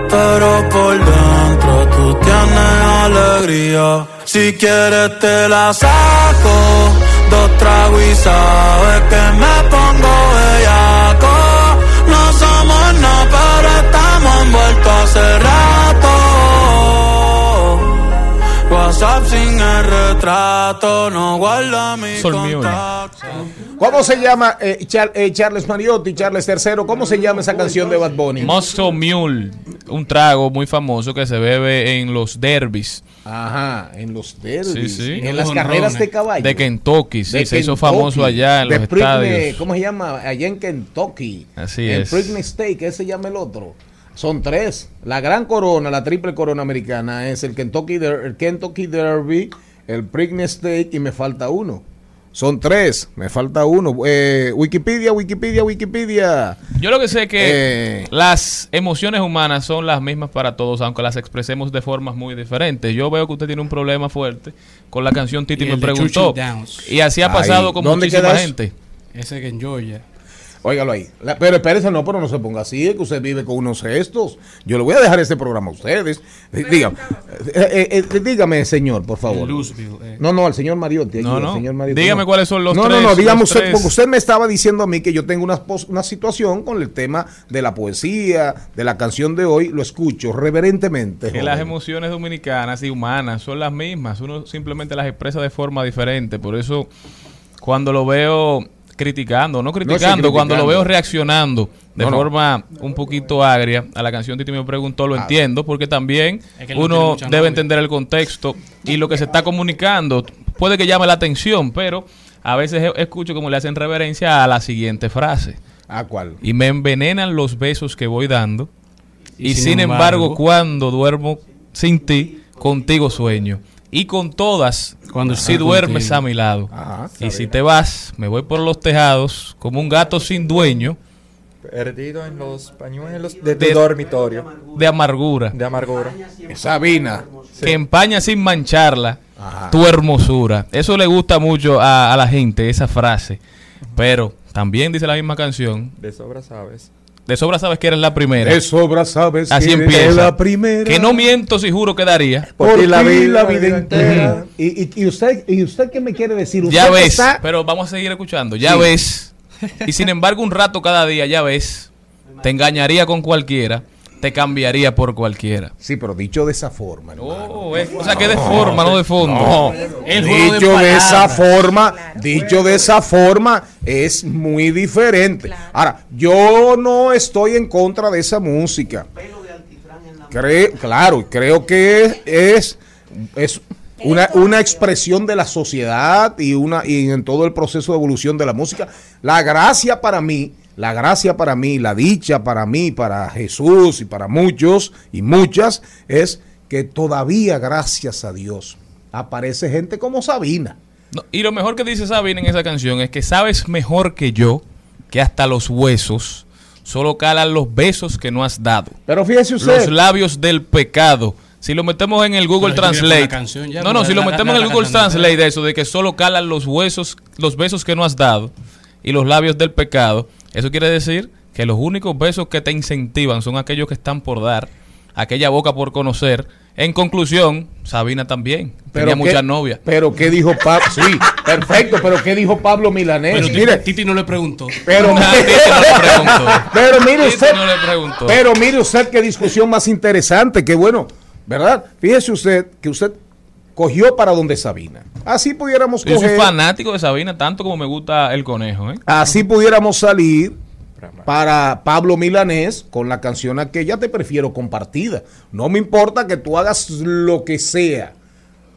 pero por dentro tú tienes alegría. Si quieres te la saco, dos tragos y sabes que me pongo bellaco. No somos nada, pero estamos envueltos hace rato. WhatsApp sin el retrato, no guarda mi Sol contacto. ¿Cómo se llama eh, Char- eh, Charles Mariotti, Charles III? ¿Cómo se llama esa canción de Bad Bunny? Muscle Mule, un trago muy famoso que se bebe en los derbis. Ajá, en los derbis, Sí, sí. en las carreras de caballo. De Kentucky, sí, De se hizo famoso allá en los estadios. ¿Cómo se llama? Allá en Kentucky. Así en es. Preakness State, ¿qué se llama el otro? Son tres. La gran corona, la triple corona americana es el Kentucky, Der- el Kentucky Derby, el Preakness State y me falta uno. Son tres, me falta uno. Eh, Wikipedia, Wikipedia, Wikipedia. Yo lo que sé es que Eh. las emociones humanas son las mismas para todos, aunque las expresemos de formas muy diferentes. Yo veo que usted tiene un problema fuerte con la canción Titi Y me preguntó. Y así ha Ahí. pasado con ¿Dónde muchísima gente. Ese que en Georgia. Óigalo ahí. La- pero espérese, no, pero no se ponga así, es que usted vive con unos gestos. Yo le voy a dejar este programa a ustedes. Eh, Dígame, eh, eh, eh, dígame, señor, por favor. Eh. No, no, al señor Mariotti. No, no. al señor Mariotti, Dígame no. cuáles son los no, tres, No, no, dígame usted, tres. porque usted me estaba diciendo a mí que yo tengo una, una situación con el tema de la poesía, de la canción de hoy, lo escucho reverentemente. Que joven. las emociones dominicanas y humanas son las mismas. Uno simplemente las expresa de forma diferente. Por eso, cuando lo veo criticando, no criticando, cuando lo veo reaccionando de No, no. forma un poquito agria a la canción Titi me preguntó, lo entiendo, porque también Es que uno debe entender el contexto y lo que se está comunicando. puede que llame la atención, pero a veces escucho como le hacen reverencia a la siguiente frase. ¿A cuál? Y me envenenan los besos que voy dando. Y, Y sin, sin embargo, embargo, cuando duermo sin ti, contigo sueño. Y con todas, Cuando si duermes contigo. a mi lado. Ajá, y si te vas, me voy por los tejados como un gato sin dueño Perdido en los pañuelos de tu De- dormitorio. de amargura. De amargura. Sabina. que empaña sin mancharla tu hermosura. Eso le gusta mucho a, a la gente, esa frase. Pero también dice la misma canción. De sobra sabes. De sobra sabes que eres la primera. De sobra sabes Así que eres empieza. la primera. Que no miento si juro que daría. Por, ti la vida, vida entera. y, y- y usted, ¿Y usted qué me quiere decir? Usted Ya ves, está- pero vamos a seguir escuchando. Ya Sí. ves. Y sin embargo, un rato cada día, ya ves. Te engañaría con cualquiera. Te cambiaría por cualquiera. Sí, pero dicho de esa forma. Oh, es- o sea, que de forma, no de fondo. No, El juego de dicho de, esa forma, dicho de esa forma es muy diferente. Ahora, yo no estoy en contra de esa música. Cre- claro, creo que es, es una, una expresión de la sociedad y una y en todo el proceso de evolución de la música. La gracia para mí, la gracia para mí, la dicha para mí, para Jesús y para muchos y muchas es que todavía gracias a Dios aparece gente como Sabina. No, y lo mejor que dice Sabina en esa canción es que sabes mejor que yo que hasta los huesos solo calan los besos que no has dado. Pero fíjese usted. Los labios del pecado. Si lo metemos en el Google Pero Translate. canción ya, no, no, si lo metemos la- en el la Google. Translate de eso, de que solo calan los huesos, los besos que no has dado y los labios del pecado, eso quiere decir que los únicos besos que te incentivan son aquellos que están por dar, aquella boca por conocer. En conclusión, Sabina también. tenía qué- muchas novias. Pero qué dijo Pablo, sí, perfecto, pero qué dijo Pablo Milanés. Pero Titi, Mire, Titi no le preguntó. pero, Titi no le preguntó. pero mire Titi usted, no le preguntó. pero mire usted qué discusión más interesante, qué bueno, ¿verdad? Fíjese usted que usted cogió para donde Sabina. Así pudiéramos Yo soy coger, fanático de Sabina tanto como me gusta el conejo, ¿eh? así pudiéramos salir para Pablo Milanés con la canción aquella te prefiero compartida. No me importa que tú hagas lo que sea.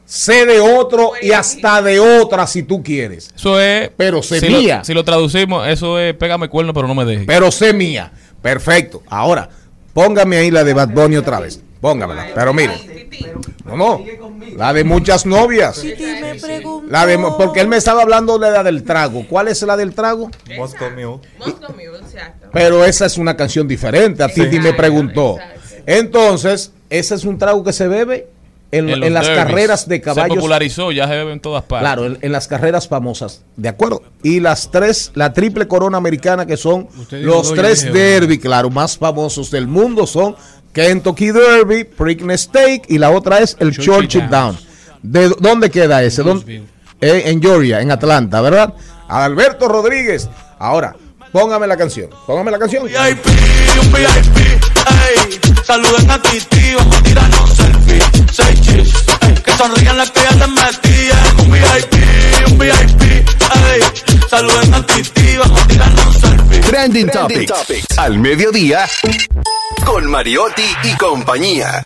Sé de otro y hasta de otra si tú quieres. Eso es. Pero sé si mía. Lo, si lo traducimos, eso es pégame cuerno, pero no me dejes. Pero sé mía. Perfecto. Ahora, póngame ahí la de Bad Bunny otra vez. Póngamela. Pero mire. No, no. La de muchas novias. La de, porque él me estaba hablando de la del trago. ¿Cuál es la del trago? Moscow Mule. Moscow Mule, exacto. Pero esa es una canción diferente. A Titi me preguntó. Entonces, ese es un trago que se bebe en, las carreras de Se caballos. popularizó, ya se bebe en todas partes. Claro, en, en las carreras famosas, de acuerdo. Y las tres, la triple corona americana, que son los tres derby, claro, más famosos del mundo son Kentucky Derby, Preakness Stake y la otra es el Churchill Down. ¿De dónde queda ese? Eh, en Georgia, en Atlanta, ¿verdad? Alberto Rodríguez. Ahora, póngame la canción. Póngame la canción. VIP, un VIP, ey. Saluden a Titi, vamos a tirarnos Seis chis, ey. Que sonrían las que ya metían. Un VIP, un VIP, ey. Saluden a Titi, vamos a tirarnos selfie. Trending Topics. Al mediodía. Con Mariotti y compañía.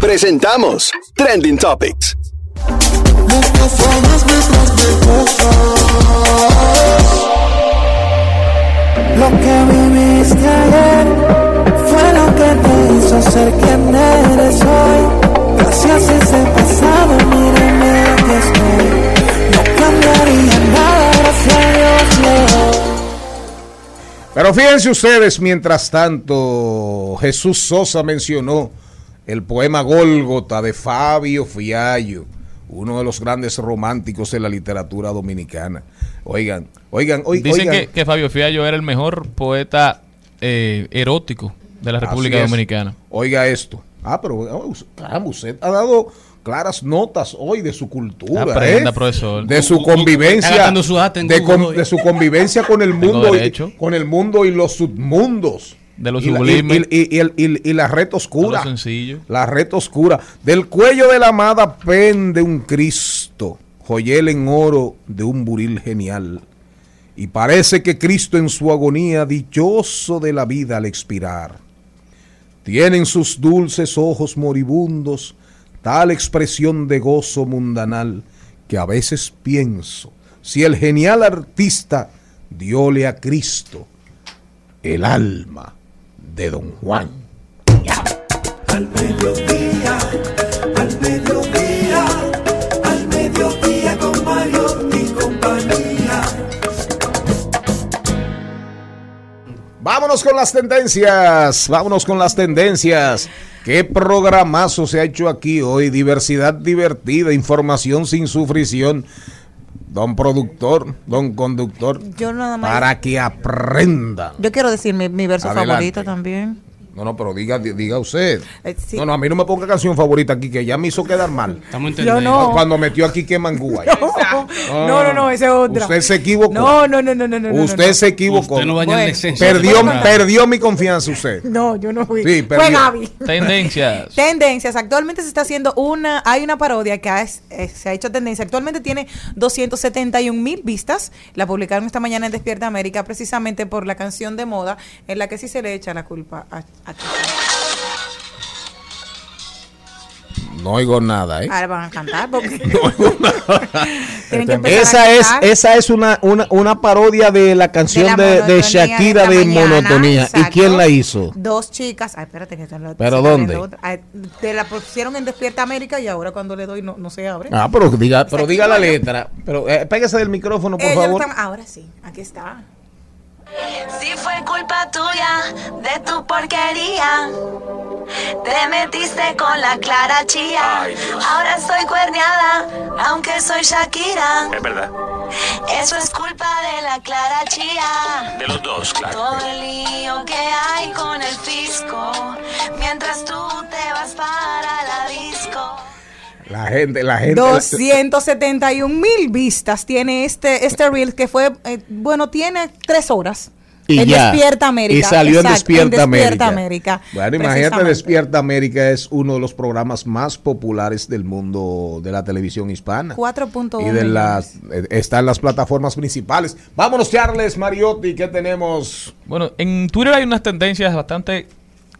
Presentamos Trending Topics. Lo que viviste ayer fue lo que te hizo ser quien eres hoy. Gracias a ese pasado, mírame aquí estoy. No cambiaría nada, gracias a Dios. Leo. Pero fíjense ustedes, mientras tanto, Jesús Sosa mencionó el poema Gólgota de Fabio Fiallo, uno de los grandes románticos de la literatura dominicana. Oigan, oigan, oigan. Dicen que, que Fabio Fiallo era el mejor poeta eh, erótico de la República Así es. Dominicana. Oiga esto. Ah, pero oh, caramba, usted ha dado claras notas hoy de su cultura, Aprenda, ¿eh? profesor. de su convivencia, su de, con- de su convivencia con el mundo, y, con el mundo y los submundos, De lo y y, y- y el- y- y la red oscura, sencillo. la red oscura. Del cuello de la amada pende un Cristo, joyel en oro de un buril genial. Y parece que Cristo en su agonía, dichoso de la vida al expirar, tienen sus dulces ojos moribundos tal expresión de gozo mundanal que a veces pienso, si el genial artista diole a Cristo el alma de Don Juan. Al Vámonos con las tendencias, vámonos con las tendencias. Qué programazo se ha hecho aquí hoy, diversidad divertida, información sin sufrición. Don productor, don conductor, Yo nada más. para que aprenda. Yo quiero decir mi, mi verso Adelante. favorito también. No, no, pero diga, diga usted. Eh, sí. No, no, a mí no me ponga canción favorita aquí, que ya me hizo quedar mal. Estamos Yo no. Cuando metió aquí que mangúa. No, no, no, esa es otra. Usted se equivocó. No, no, no, no, no, no. no, Usted no. se equivocó. Usted no va a dañar la Bueno. esencia. Perdió, perdió mi confianza usted. No, yo no fui. Sí, Fue. Gaby. Tendencias. Tendencias. Actualmente se está haciendo una, hay una parodia que ha- es- eh, se ha hecho tendencia. Actualmente tiene 271 mil vistas. La publicaron esta mañana en Despierta América precisamente por la canción de moda en la que sí se le echa la culpa a, No oigo nada, ¿eh? Ahora van a cantar porque Tienen que empezar esa a es, esa es una, una, una parodia de la canción la de, de monotonía Shakira de de, mañana, monotonía. ¿Y quién la hizo? dos chicas. Ay, espérate que lo ¿Pero dónde? Ay, te la pusieron en Despierta América y ahora cuando le doy no, no se abre. Ah, pero diga, pero diga la letra. Pero eh, pégase del micrófono, por favor. están- ahora sí, aquí está. Si fue culpa tuya, de tu porquería. Te metiste con la clara chía. Ahora soy cuerneada, aunque soy Shakira. Es verdad. Eso es culpa de la clara chía. De los dos, claro. Todo el lío que hay con el fisco. Mientras tú te vas para la disco. La gente, la gente. 271 mil vistas tiene este, este reel que fue, eh, bueno, tiene tres horas. Y en ya. Despierta América. Y salió en Despierta, Despierta América. América. Bueno, imagínate. Despierta América es uno de los programas más populares del mundo de la televisión hispana. 4.1 Y de las, eh, está en las plataformas principales. Vámonos, Charles Mariotti, ¿qué tenemos? Bueno, en Twitter hay unas tendencias bastante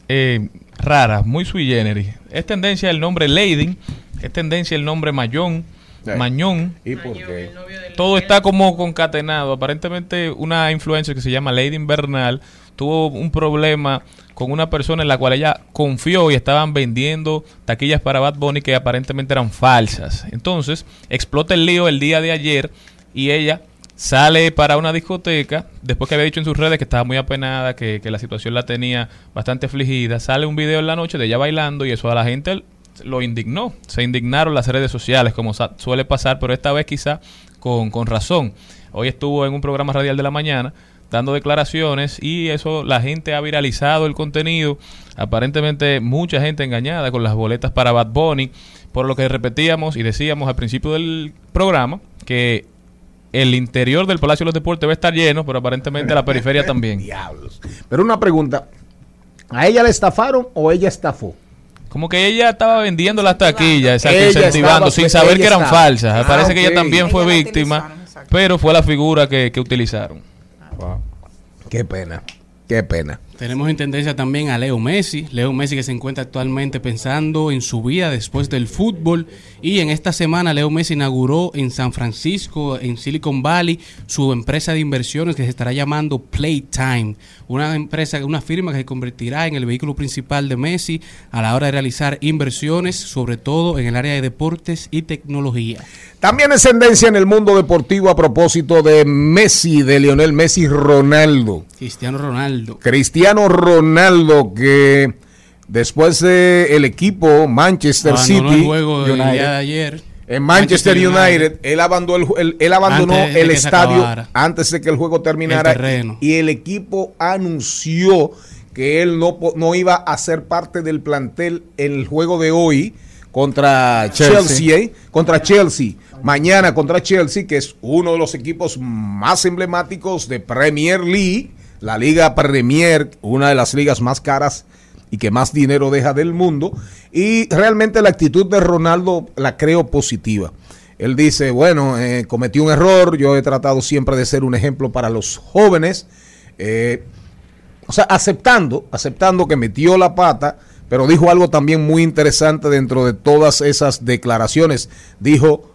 eh, raras, muy sui generis. Es tendencia el nombre Leiden, es tendencia el nombre Mayón, Sí. Mañón. ¿Y por qué? Todo está como concatenado. Aparentemente una influencer que se llama Lady Bernal tuvo un problema con una persona en la cual ella confió y estaban vendiendo taquillas para Bad Bunny que aparentemente eran falsas. Entonces explota el lío el día de ayer y ella sale para una discoteca después que había dicho en sus redes que estaba muy apenada, que, que la situación la tenía bastante afligida. Sale un video en la noche de ella bailando y eso a la gente lo indignó. Se indignaron las redes sociales, como suele pasar, pero esta vez quizá con, con razón. Hoy estuvo en un programa radial de la mañana dando declaraciones y eso la gente ha viralizado el contenido. Aparentemente mucha gente engañada con las boletas para Bad Bunny, por lo que repetíamos y decíamos al principio del programa que el interior del Palacio de los Deportes va a estar lleno, pero aparentemente la periferia también. Diablos. Pero una pregunta, ¿a ella le estafaron o ella estafó? Como que ella estaba vendiendo las taquillas, exacto, Ella incentivando, estaba- sin saber ella que eran estaba. falsas. Ah, Parece que ella también fue Ella víctima, pero fue la figura que, que utilizaron. Qué pena, qué pena. Tenemos en tendencia también a Leo Messi. Leo Messi que se encuentra actualmente pensando en su vida después del fútbol. Y en esta semana Leo Messi inauguró en San Francisco, en Silicon Valley, su empresa de inversiones que se estará llamando Playtime. Una empresa, una firma que se convertirá en el vehículo principal de Messi a la hora de realizar inversiones, sobre todo en el área de deportes y tecnología. También es tendencia en el mundo deportivo a propósito de Messi, de Lionel Messi Ronaldo. Cristiano Ronaldo. Cristiano Ronaldo que después de el equipo Manchester Abandonó City el juego el United, día de ayer. en Manchester, United, él abandonó el, él abandonó el estadio antes de que el juego terminara El y el equipo anunció que él no iba a ser parte del plantel en el juego de hoy contra Chelsea. Chelsea, ¿eh? contra Chelsea. Mañana contra Chelsea, que es uno de los equipos más emblemáticos de Premier League, la Liga Premier, una de las ligas más caras y que más dinero deja del mundo. Y realmente la actitud de Ronaldo la creo positiva. Él dice, bueno, eh, cometí un error, yo he tratado siempre de ser un ejemplo para los jóvenes. Eh, o sea, aceptando, aceptando que metió la pata, pero dijo algo también muy interesante dentro de todas esas declaraciones. Dijo,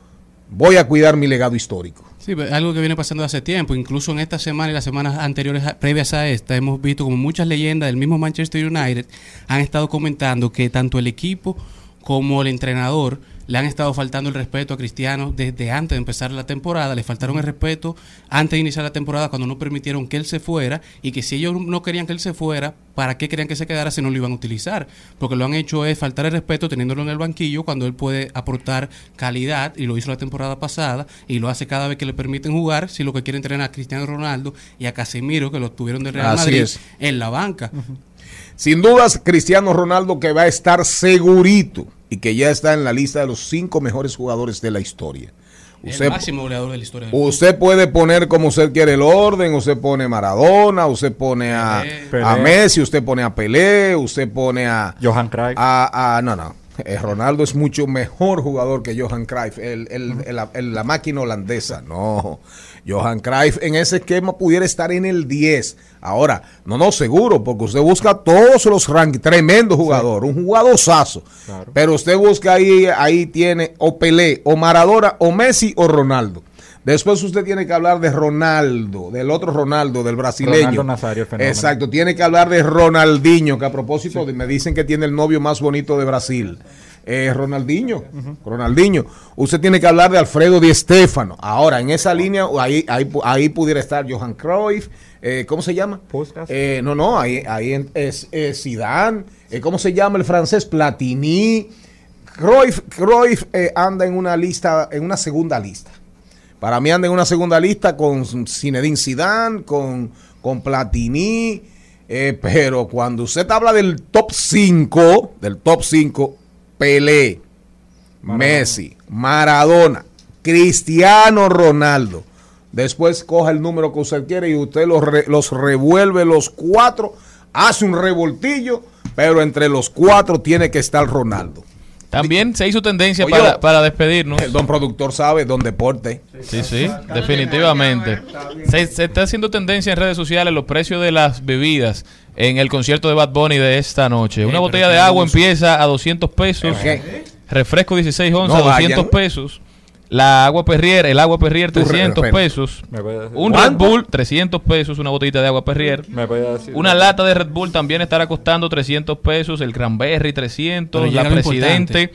voy a cuidar mi legado histórico. Sí, pero algo que viene pasando hace tiempo, incluso en esta semana y las semanas anteriores previas a esta, hemos visto como muchas leyendas del mismo Manchester United han estado comentando que tanto el equipo como el entrenador le han estado faltando el respeto a Cristiano desde antes de empezar la temporada, le faltaron el respeto antes de iniciar la temporada cuando no permitieron que él se fuera y que si ellos no querían que él se fuera, ¿para qué querían que se quedara si no lo iban a utilizar? Porque lo han hecho es faltar el respeto teniéndolo en el banquillo cuando él puede aportar calidad y lo hizo la temporada pasada y lo hace cada vez que le permiten jugar si lo que quieren entrenar a Cristiano Ronaldo y a Casemiro que lo tuvieron de Real Así Madrid es. en la banca. Sin dudas, Cristiano Ronaldo que va a estar segurito y que ya está en la lista de los cinco mejores jugadores de la historia. el máximo goleador de la historia del Usted puede poner como usted quiere el orden, usted pone Maradona, usted pone a, Pelé. a Messi, usted pone a Pelé, usted pone a Johan Cruyff. A, a- no, no. Eh, Ronaldo es mucho mejor jugador que Johan Cruyff, el, el- el- el- la máquina holandesa. No, Johan Cruyff en ese esquema pudiera estar en el 10. Ahora, no, no, seguro, porque usted busca todos los rankings. Tremendo jugador, un jugadorazo. Claro. Pero usted busca ahí, ahí tiene o Pelé, o Maradona, o Messi, o Ronaldo. Después usted tiene que hablar de Ronaldo, del otro Ronaldo, del brasileño. Ronaldo Nazario, el fenómeno. Exacto, tiene que hablar de Ronaldinho, que a propósito me dicen que tiene el novio más bonito de Brasil. Eh, Ronaldinho, Ronaldinho. Usted tiene que hablar de Alfredo Di Stéfano. Ahora, en esa línea, ahí, ahí, ahí pudiera estar Johan Cruyff. eh, ¿Cómo se llama? Eh, no, no, ahí, ahí es, Zidane. eh, ¿Cómo se llama el francés? Platini. Cruyff, Cruyff anda en una lista, en una segunda lista. Para mí anda en una segunda lista con Zinedine Zidane, con, con Platini. eh, pero cuando usted habla del top 5, del top 5, Pelé, Messi, Maradona, Cristiano Ronaldo. Después coja el número que usted quiere y usted los, re- los revuelve los cuatro, hace un revoltillo, pero entre los cuatro tiene que estar Ronaldo. También se hizo tendencia Oye, para, para despedirnos. El don productor sabe, don deporte. Sí, sí, definitivamente. Se, se está haciendo tendencia en redes sociales los precios de las bebidas en el concierto de Bad Bunny de esta noche. Una botella de agua empieza a 200 pesos. ¿Qué? Refresco 16 onzas, No 200 vayan. pesos. La agua Perrier, el agua Perrier Tu re- 300 espera. pesos. ¿Me? Un Red. Bull 300 pesos, una botellita de agua Perrier. ¿Me decir? Una lata de Red Bull también estará costando 300 pesos, el Cranberry 300, Pero la Presidente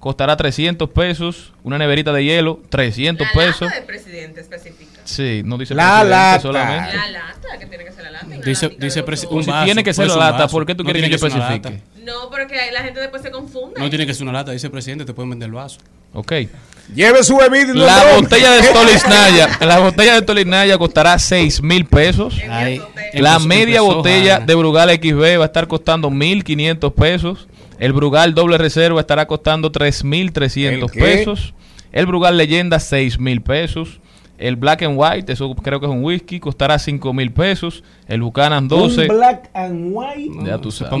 costará 300 pesos, una neverita de hielo 300 La pesos. lata de presidente específica. Sí, no dice La presidente lata. solamente. La lata, que tiene que ser la lata. Dice, dice un Si vaso, tiene que ser puede la lata. ¿por qué tú No quieres que yo ser una especifique? No, porque la gente después se confunde. No tiene que ser una lata, dice presidente, te pueden vender el vaso. Ok. Lleve su bebida y La ladrón. botella de Stolichnaya, la botella de Stolichnaya costará 6 mil pesos. La media botella de Brugal XB va a estar costando 1.500 pesos. El Brugal doble reserva estará costando 3.300 ¿El qué? pesos. El Brugal leyenda 6.000 pesos. El Black and White, eso creo que es un whisky, costará 5.000 pesos. El Buchanan 12, Un black and white. ya tú sabes.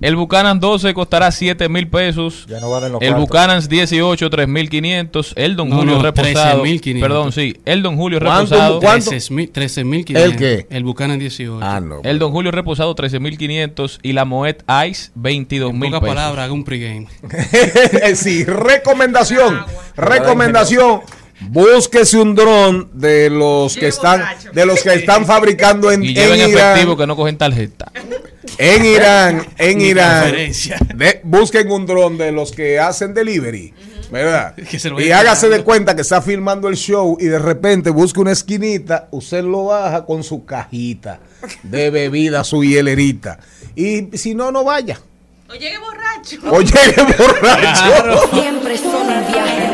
El Buchanan 12 costará 7.000 pesos. Ya no valen los El. Buchanan 18, 3.500. El Don No, Julio no, Reposado. 13.500. Perdón, sí. El Don Julio ¿Cuánto? Reposado. ¿Cuánto? 13.500. ¿El qué? El Buchanan 18. Ah, no. El Don Julio Reposado 13.500 y la Moet Ice en 22.000 pocas pesos. palabras, haga un pregame. sí, recomendación. Recomendación. Búsquese un dron de los que están de los que están fabricando en, Y en Irán. que no cogen tarjeta. En Irán, en Ni Irán. De- busquen un dron de los que hacen delivery. ¿Verdad? Y hágase de cuenta que está filmando el show y de repente busca una esquinita, usted lo baja con su cajita de bebida, su hielerita. Y si no, no vaya. O llegue borracho. O llegue borracho. Siempre son un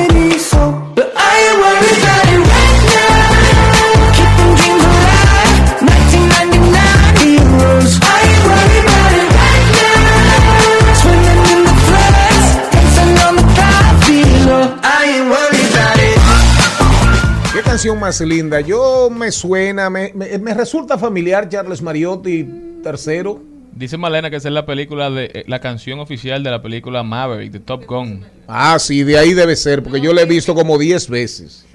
canción más linda. Yo me suena, me, me- me resulta familiar Charles Mariotti tercero. Dice Malena que esa es la película de eh, la canción oficial de la película Maverick de Top Gun. Ah, sí, de ahí debe ser, porque yo la he visto como 10 veces.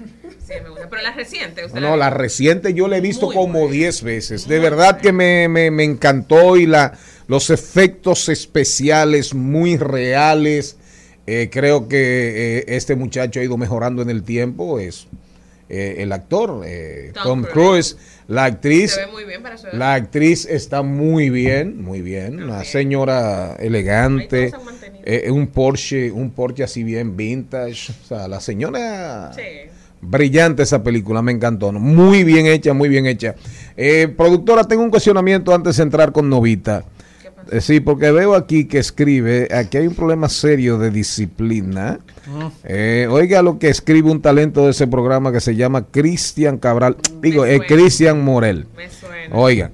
Sí, me gusta. Pero la reciente, usted No, la reciente yo la he visto como 10 veces. De verdad que me, me- me encantó y la, los efectos especiales muy reales. Eh, creo que eh, este muchacho ha ido mejorando en el tiempo. Es eh, el actor, eh, Tom, Tom Cruise. La actriz. Se ve muy bien para su edad. La actriz está muy bien, muy bien. Una señora elegante. eh, un Porsche, un Porsche así bien vintage. O sea, la señora. Brillante esa película, me encantó. Muy bien hecha, muy bien hecha. Eh, productora, tengo un cuestionamiento antes de entrar con Novita. Eh, sí, porque veo aquí que escribe, aquí hay un problema serio de disciplina. Eh, oiga lo que escribe un talento de ese programa que se llama Cristian Cabral, digo, eh, Cristian Morel. Oiga,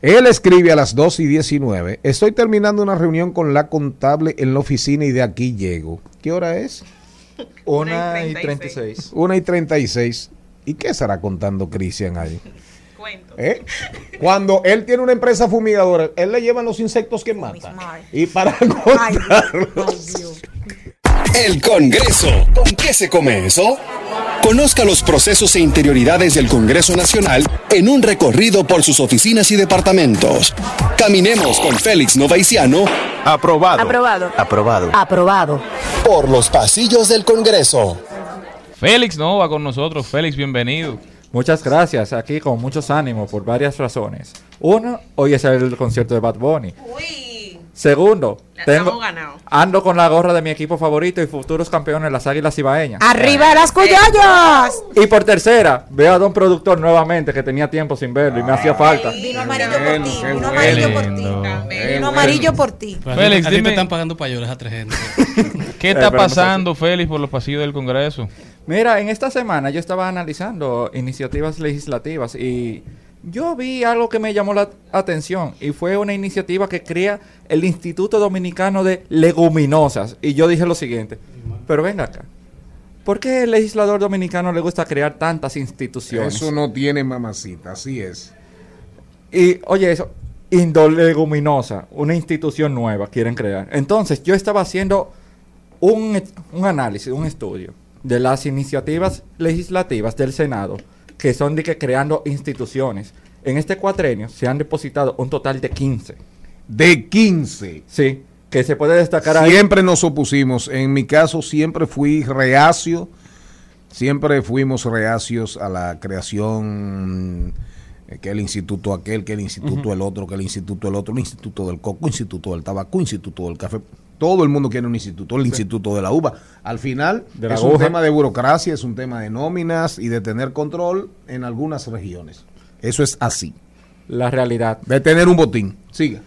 él escribe a las 2 y 19, estoy terminando una reunión con la contable en la oficina y de aquí llego. ¿Qué hora es? Una y 36. 1 y 36. ¿Y qué estará contando Cristian ahí? ¿Eh? Cuando él tiene una empresa fumigadora, él le lleva los insectos que mata. Y para contarlos. El Congreso. ¿Con qué se come eso? Conozca los procesos e interioridades del Congreso Nacional en un recorrido por sus oficinas y departamentos. Caminemos con Félix Novaiciano. Aprobado. Aprobado. Aprobado. Aprobado. Por los pasillos del Congreso. Félix no va con nosotros. Félix, bienvenido. Muchas gracias, aquí con muchos ánimos por varias razones. Uno, hoy es el concierto de Bad Bunny. Segundo, tengo, ando con la gorra de mi equipo favorito y futuros campeones, las Águilas Ibaeñas. ¡Arriba las cuyayas! Y por tercera, veo a don productor nuevamente que tenía tiempo sin verlo y me hacía falta. Vino amarillo por ti, vino amarillo por ti. Vino amarillo por ti. Félix, a ti te dime- están pagando payolas a tres gente. ¿Qué Eh, está pasando, Félix, por los pasillos del Congreso? Mira, en esta semana yo estaba analizando iniciativas legislativas y yo vi algo que me llamó la atención y fue una iniciativa que crea el Instituto Dominicano de Leguminosas. Y yo dije lo siguiente, pero venga acá, ¿por qué el legislador dominicano le gusta crear tantas instituciones? Eso no tiene mamacita, así es. Y oye, eso, Indoleguminosa, una institución nueva quieren crear. Entonces, yo estaba haciendo un, un análisis, un estudio de las iniciativas legislativas del Senado que son de que creando instituciones. En este cuatrenio se han depositado un total de 15. De 15. Sí, que se puede destacar ahí. Siempre nos opusimos. En mi caso siempre fui reacio. Siempre fuimos reacios a la creación que el instituto aquel, que el instituto el otro, que el instituto el otro, el instituto del coco, instituto del tabaco, instituto del café. Todo el mundo quiere un instituto, el instituto de la uva. Al final De la es un tema de burocracia, es un tema de nóminas y de tener control en algunas regiones. Eso es así. La realidad. De tener un botín. Siga.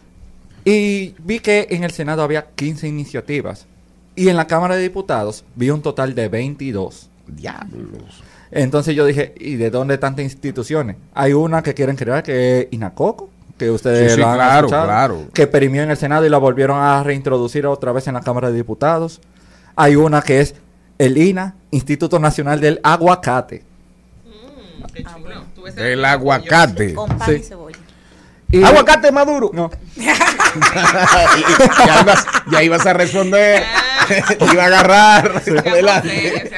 Y vi que en el Senado había 15 iniciativas. Y en la Cámara de Diputados vi un total de 22. Diablos. Entonces yo dije, ¿y de dónde tantas instituciones? Hay una que quieren crear que es Inacoco, que ustedes Sí, sí, lo han claro, escuchado, claro. que perimió en el Senado y la volvieron a reintroducir otra vez en la Cámara de Diputados. Hay una que es el INA, Instituto Nacional del Aguacate. El aguacate. Con pan Sí. y cebolla. Y- Aguacate maduro. No. ya, ibas, ya ibas a responder. Iba a agarrar. Adelante.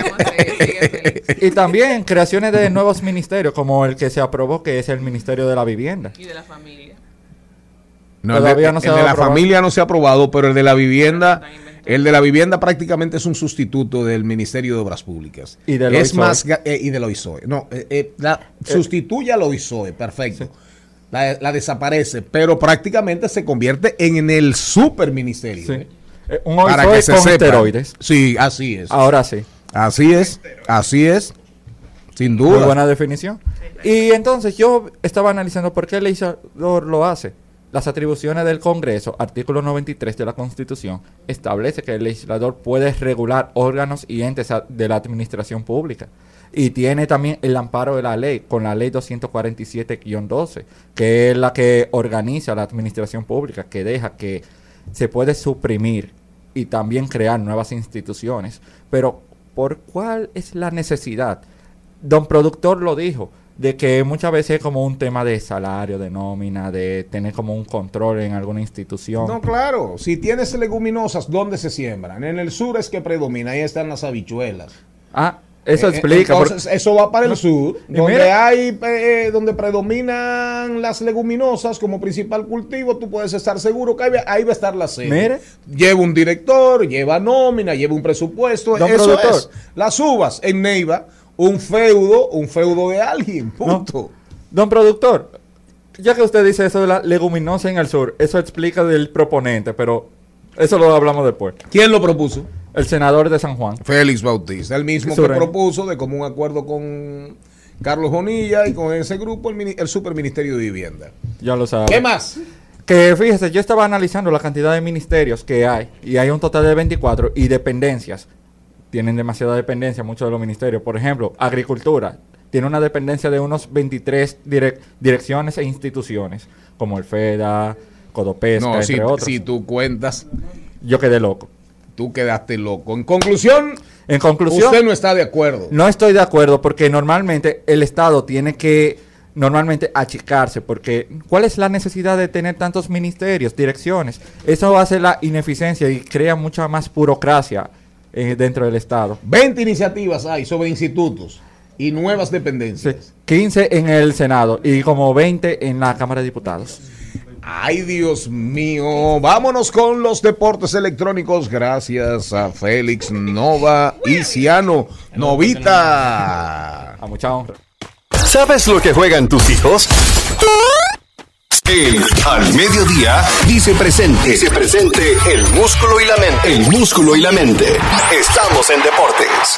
Y también creaciones de nuevos ministerios, como el que se aprobó, que es el Ministerio de la Vivienda. Y de la familia. No, el de, Todavía no se el ha de la aprobado. familia no se ha aprobado, pero el de la vivienda, el de la vivienda prácticamente es un sustituto del Ministerio de Obras Públicas. Y es más ga- eh, y OISOE. No, eh, eh, la- sustituye al OISOE, perfecto. La, la desaparece, pero prácticamente se convierte en el superministerio. Sí. ¿eh? Eh, un Para que se con sepa. esteroides. Sí, así es. Ahora sí. Así es, así es. Sin Muy duda. buena definición. Y entonces yo estaba analizando por qué el legislador lo hace. Las atribuciones del Congreso, artículo 93 de la Constitución, establece que el legislador puede regular órganos y entes de la administración pública. Y tiene también el amparo de la ley, con la ley 247-12, que es la que organiza la administración pública, que deja que se puede suprimir y también crear nuevas instituciones. Pero, ¿por cuál es la necesidad don productor lo dijo, de que muchas veces es como un tema de salario, de nómina, de tener como un control en alguna institución. No, claro. Si tienes leguminosas, ¿dónde se siembran? En el sur es que predomina, ahí están las habichuelas. Ah, eso Eh, explica. por- Entonces, eso va para el sur, Y donde mira- hay, eh, donde predominan las leguminosas como principal cultivo, tú puedes estar seguro que ahí, va- ahí va a estar la sede. Mire. Lleva un director, lleva nómina, lleva un presupuesto. Don eso productor. es. Las uvas en Neiva, un feudo, un feudo de alguien, punto. Don productor, ya que usted dice eso de la leguminosa en el sur, eso explica del proponente, pero eso lo hablamos después. ¿Quién lo propuso? El senador de San Juan. Félix Bautista, el mismo que propuso de común acuerdo con Carlos Bonilla y con ese grupo el, mini- el Superministerio de Vivienda. Ya lo sabe. ¿Qué más? Que fíjese, yo estaba analizando la cantidad de ministerios que hay, y hay un total de 24, y dependencias. Tienen demasiada dependencia muchos de los ministerios. Por ejemplo, Agricultura tiene una dependencia de unos 23 direc- direcciones e instituciones, como el FEDA, Codopesca, No, entre si, otros. si tú cuentas, Yo quedé loco. Tú quedaste loco. En conclusión, En conclusión, usted no está de acuerdo. No estoy de acuerdo porque normalmente el Estado tiene que normalmente achicarse porque ¿cuál es la necesidad de tener tantos ministerios, direcciones? Eso hace la ineficiencia y crea mucha más burocracia eh, dentro del Estado. 20 iniciativas hay sobre institutos y nuevas dependencias. 15 en el Senado y como 20 en la Cámara de Diputados. Ay, Dios mío. Vámonos con los deportes electrónicos. Gracias a Félix Nova y Ciano Novita. A mucha honra. ¿Sabes lo que juegan tus hijos? El Al Mediodía dice presente. Dice presente el músculo y la mente. El músculo y la mente. Estamos en deportes.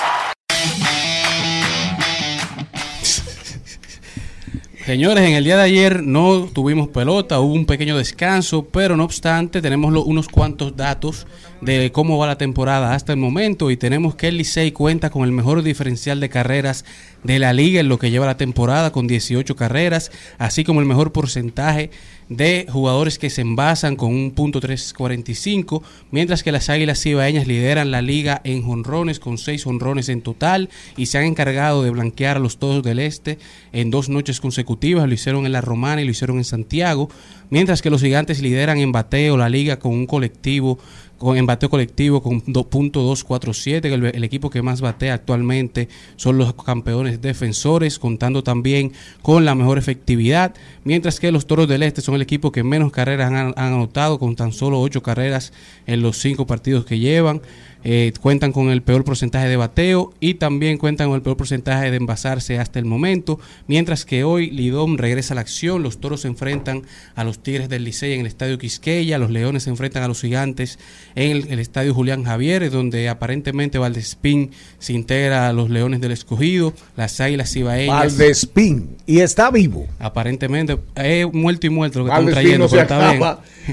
Señores, en el día de ayer no tuvimos pelota, hubo un pequeño descanso, pero no obstante tenemos unos cuantos datos de cómo va la temporada hasta el momento y tenemos que el Licey cuenta con el mejor diferencial de carreras de la liga en lo que lleva la temporada con 18 carreras, así como el mejor porcentaje de jugadores que se envasan con un punto 345, mientras que las Águilas Cibaeñas lideran la liga en jonrones con seis jonrones en total y se han encargado de blanquear a los Todos del Este en dos noches consecutivas, lo hicieron en la Romana y lo hicieron en Santiago, mientras que los Gigantes lideran en bateo la liga con un colectivo con en bateo colectivo con do- punto .247, que el, equipo que más batea actualmente son los campeones defensores, contando también con la mejor efectividad, mientras que los Toros del Este son el equipo que menos carreras han, han anotado, con tan solo ocho carreras en los cinco partidos que llevan. Eh, cuentan con el peor porcentaje de bateo y también cuentan con el peor porcentaje de envasarse hasta el momento, mientras que hoy Lidón regresa a la acción, los toros se enfrentan a los Tigres del Licey en el Estadio Quisqueya, los Leones se enfrentan a los Gigantes en el, el Estadio Julián Javier, donde aparentemente Valdespín se integra a los Leones del Escogido, las Águilas Cibaeñas. Valdespín. Y está vivo. Aparentemente, es muerto y muerto lo que están trayendo, no pero está bien.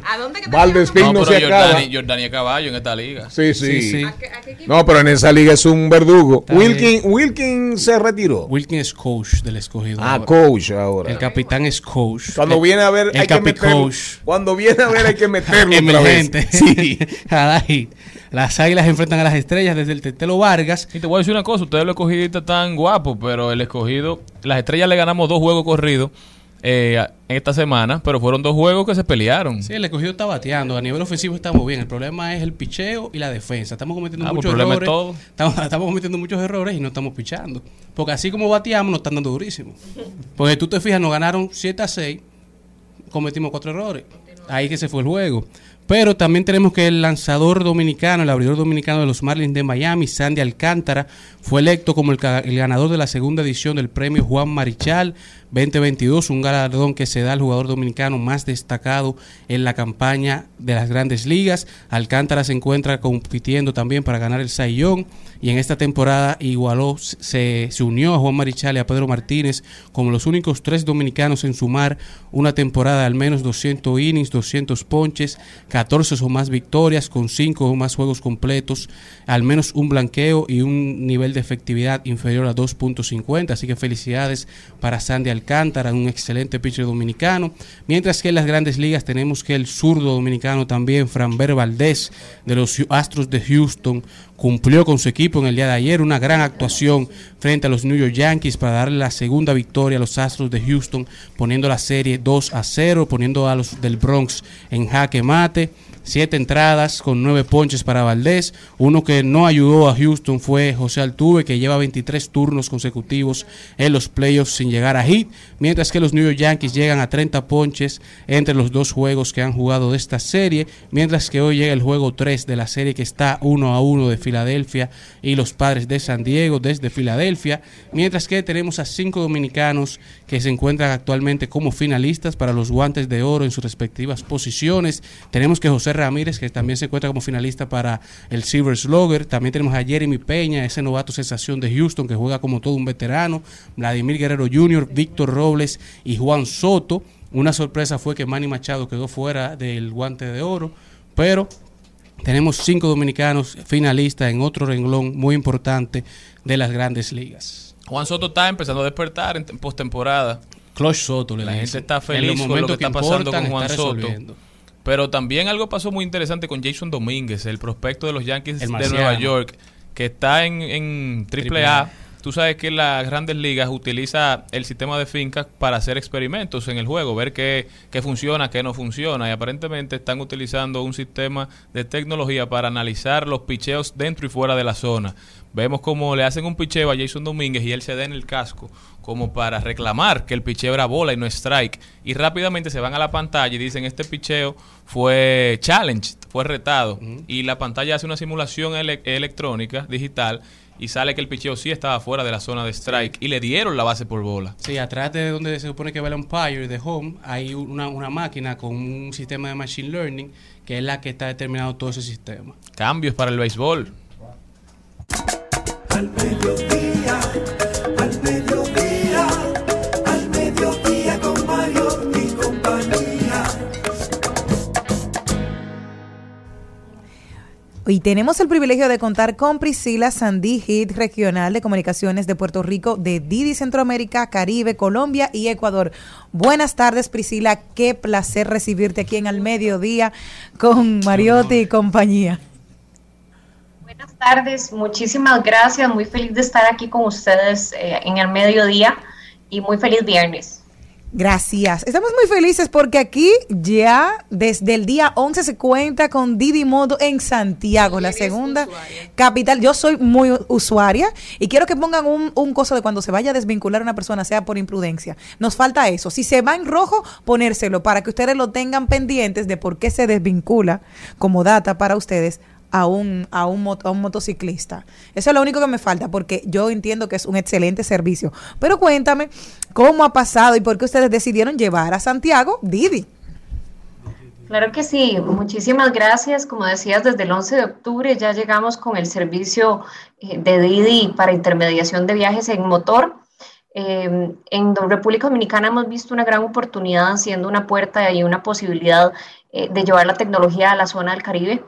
¿A dónde que te Valdespín no, No, se pero acaba. Jordani, Jordani es caballo en esta liga. Sí, sí. Sí, sí. No, pero en esa liga es un verdugo. Wilkin, Wilkin se retiró. Wilkin es coach del Escogido. Ah, ahora. coach ahora. El capitán es coach. Cuando El- viene a ver, el hay que coach. Cuando viene a ver, hay que meterlo otra vez. Emergente. Sí. Las águilas enfrentan a las estrellas desde el Tetelo Vargas. Y te voy a decir una cosa, ustedes lo escogido tan guapo, pero el escogido, las estrellas le ganamos dos juegos corridos eh, en esta semana, pero fueron dos juegos que se pelearon. Sí, el escogido está bateando. A nivel ofensivo estamos bien. El problema es el picheo y la defensa. Estamos cometiendo Ah, pues muchos el problema es errores. todo. Estamos, estamos cometiendo muchos errores y no estamos pichando. Porque así como bateamos, nos están dando durísimo. Porque tú te fijas, nos ganaron 7 a 6, cometimos cuatro errores. Ahí que se fue el juego. Pero también tenemos que el lanzador dominicano, el abridor dominicano de los Marlins de Miami, Sandy Alcántara, fue electo como el ganador de la segunda edición del premio Juan Marichal 2022, un galardón que se da al jugador dominicano más destacado en la campaña de las grandes ligas. Alcántara se encuentra compitiendo también para ganar el Sayón y en esta temporada igualó, se, se unió a Juan Marichal y a Pedro Martínez como los únicos tres dominicanos en sumar una temporada de al menos 200 innings, 200 ponches, 14 o más victorias, con 5 o más juegos completos, al menos un blanqueo y un nivel de efectividad inferior a 2.50. Así que felicidades para Sandy Alcántara, un excelente pitcher dominicano. Mientras que en las grandes ligas tenemos que el zurdo dominicano también, Franber Valdés, de los Astros de Houston, cumplió con su equipo en el día de ayer una gran actuación frente a los New York Yankees para darle la segunda victoria a los Astros de Houston, poniendo la serie 2 a 0, poniendo a los del Bronx en jaque mate. Siete entradas con nueve ponches para Valdés. Uno que no ayudó a Houston fue José Altuve, que lleva 23 turnos consecutivos en los playoffs sin llegar a hit. Mientras que los New York Yankees llegan a 30 ponches entre los dos juegos que han jugado de esta serie. Mientras que hoy llega el juego 3 de la serie que está 1 a 1 de Filadelfia y los padres de San Diego desde Filadelfia. Mientras que tenemos a cinco dominicanos que se encuentran actualmente como finalistas para los guantes de oro en sus respectivas posiciones. Tenemos que José Ramírez, que también se encuentra como finalista para el Silver Slugger. También tenemos a Jeremy Peña, ese novato sensación de Houston que juega como todo un veterano. Vladimir Guerrero Jr., Víctor Robles y Juan Soto. Una sorpresa fue que Manny Machado quedó fuera del guante de oro, pero tenemos cinco dominicanos finalistas en otro renglón muy importante de las grandes ligas. Juan Soto está empezando a despertar en postemporada. Clutch Soto, le La gente está En feliz los con lo momentos que está pasando con Juan Soto. resolviendo. Pero también algo pasó muy interesante con Jason Domínguez, el prospecto de los Yankees de. Nueva York, que está en, en Triple AAA. A. Tú sabes que las grandes ligas utiliza el sistema de fincas para hacer experimentos en el juego, ver qué, qué funciona, qué no funciona. Y aparentemente están utilizando un sistema de tecnología para analizar los picheos dentro y fuera de la zona. Vemos cómo le hacen un picheo a Jason Domínguez y él se da en el casco como para reclamar que el picheo era bola y no strike. Y rápidamente se van a la pantalla y dicen este picheo fue challenge, fue retado. Y la pantalla hace una simulación ele- electrónica, digital, y sale que el picheo sí estaba fuera de la zona de strike y le dieron la base por bola. Sí, atrás de donde se supone que va el umpire de home, hay una, una máquina con un sistema de machine learning que es la que está determinando todo ese sistema. Cambios para el béisbol. Al mediodía, al mediodía, al mediodía con Mario y compañía. Y tenemos el privilegio de contar con Priscila Sandí, Hit Regional de Comunicaciones de Puerto Rico, de Didi Centroamérica, Caribe, Colombia y Ecuador. Buenas tardes, Priscila. Qué placer recibirte aquí en Al Mediodía con Mariotti y compañía. Buenas tardes, muchísimas gracias, muy feliz de estar aquí con ustedes eh, en el mediodía y muy feliz viernes. Gracias. Estamos muy felices porque aquí ya desde el día 11 se cuenta con Didi Moto en Santiago, la segunda capital. Yo soy muy usuaria y quiero que pongan un, un coso de cuando se vaya a desvincular una persona, sea por imprudencia. Nos falta eso. Si se va en rojo, ponérselo para que ustedes lo tengan pendientes de por qué se desvincula como data para ustedes a un, a un, a un motociclista. Eso es lo único que me falta, porque yo entiendo que es un excelente servicio. Pero cuéntame cómo ha pasado y por qué ustedes decidieron llevar a Santiago Didi. Claro que sí, muchísimas gracias. Como decías, desde el 11 de octubre ya llegamos con el servicio eh, de Didi para intermediación de viajes en motor. Eh, en República Dominicana hemos visto una gran oportunidad siendo una puerta y una posibilidad eh, de llevar la tecnología a la zona del Caribe.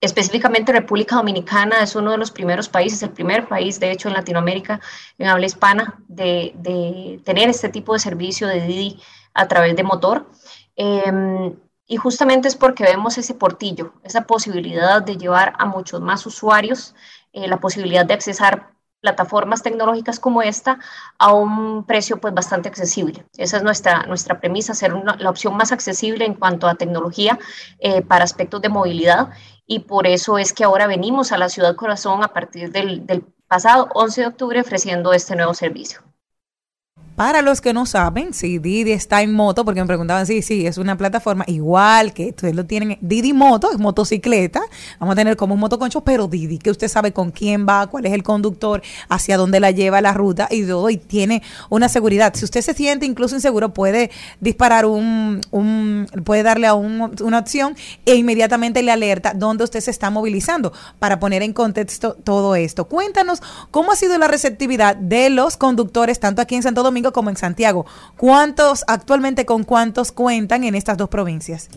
Específicamente República Dominicana es uno de los primeros países, el primer país de hecho en Latinoamérica en habla hispana de, de tener este tipo de servicio de Didi a través de motor. Eh, y justamente es porque vemos ese portillo, esa posibilidad de llevar a muchos más usuarios, eh, la posibilidad de accesar plataformas tecnológicas como esta a un precio pues bastante accesible. Esa es nuestra, nuestra premisa, ser una- la opción más accesible en cuanto a tecnología eh, para aspectos de movilidad y por eso es que ahora venimos a la Ciudad Corazón a partir del, pasado 11 de octubre ofreciendo este nuevo servicio. Para los que no saben, si Didi está en moto, porque me preguntaban, sí, sí, es una plataforma igual que ustedes lo tienen. Didi Moto es motocicleta. Vamos a tener como un motoconcho, pero Didi, que usted sabe con quién va, cuál es el conductor, hacia dónde la lleva la ruta y todo, y tiene una seguridad. Si usted se siente incluso inseguro, puede disparar un, un puede darle a un- una opción e inmediatamente le alerta dónde usted se está movilizando para poner en contexto todo esto. Cuéntanos cómo ha sido la receptividad de los conductores, tanto aquí en Santo Domingo como en Santiago. ¿Cuántos, actualmente con cuántos cuentan en estas dos provincias?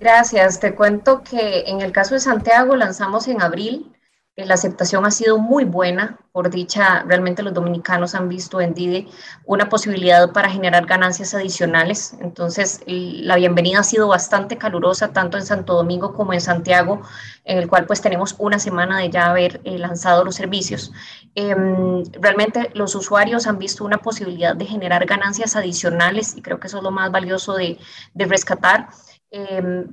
Gracias. Te cuento que en el caso de Santiago lanzamos en abril. Eh, La aceptación ha sido muy buena. Por dicha, realmente los dominicanos han visto en Didi una posibilidad para generar ganancias adicionales. Entonces, la bienvenida ha sido bastante calurosa, tanto en Santo Domingo como en Santiago, en el cual pues tenemos una semana de ya haber eh, lanzado los servicios. Em, realmente los usuarios han visto una posibilidad de generar ganancias adicionales y creo que eso es lo más valioso de, de rescatar em,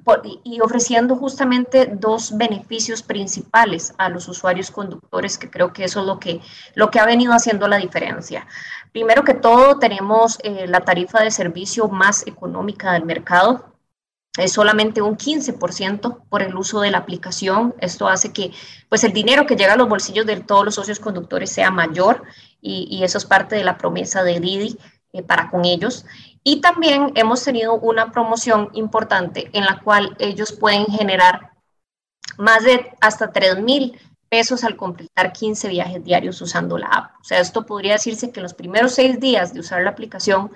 y- ofreciendo justamente dos beneficios principales a los usuarios conductores, que creo que eso es lo que, lo que ha venido haciendo la diferencia. Primero que todo, tenemos eh, la tarifa de servicio más económica del mercado, es solamente un 15% por el uso de la aplicación. Esto hace que pues, el dinero que llega a los bolsillos de todos los socios conductores sea mayor y, y eso es parte de la promesa de Didi eh, para con ellos. Y también hemos tenido una promoción importante en la cual ellos pueden generar más de hasta 3 mil pesos al completar 15 viajes diarios usando la app. O sea, esto podría decirse que en los primeros seis días de usar la aplicación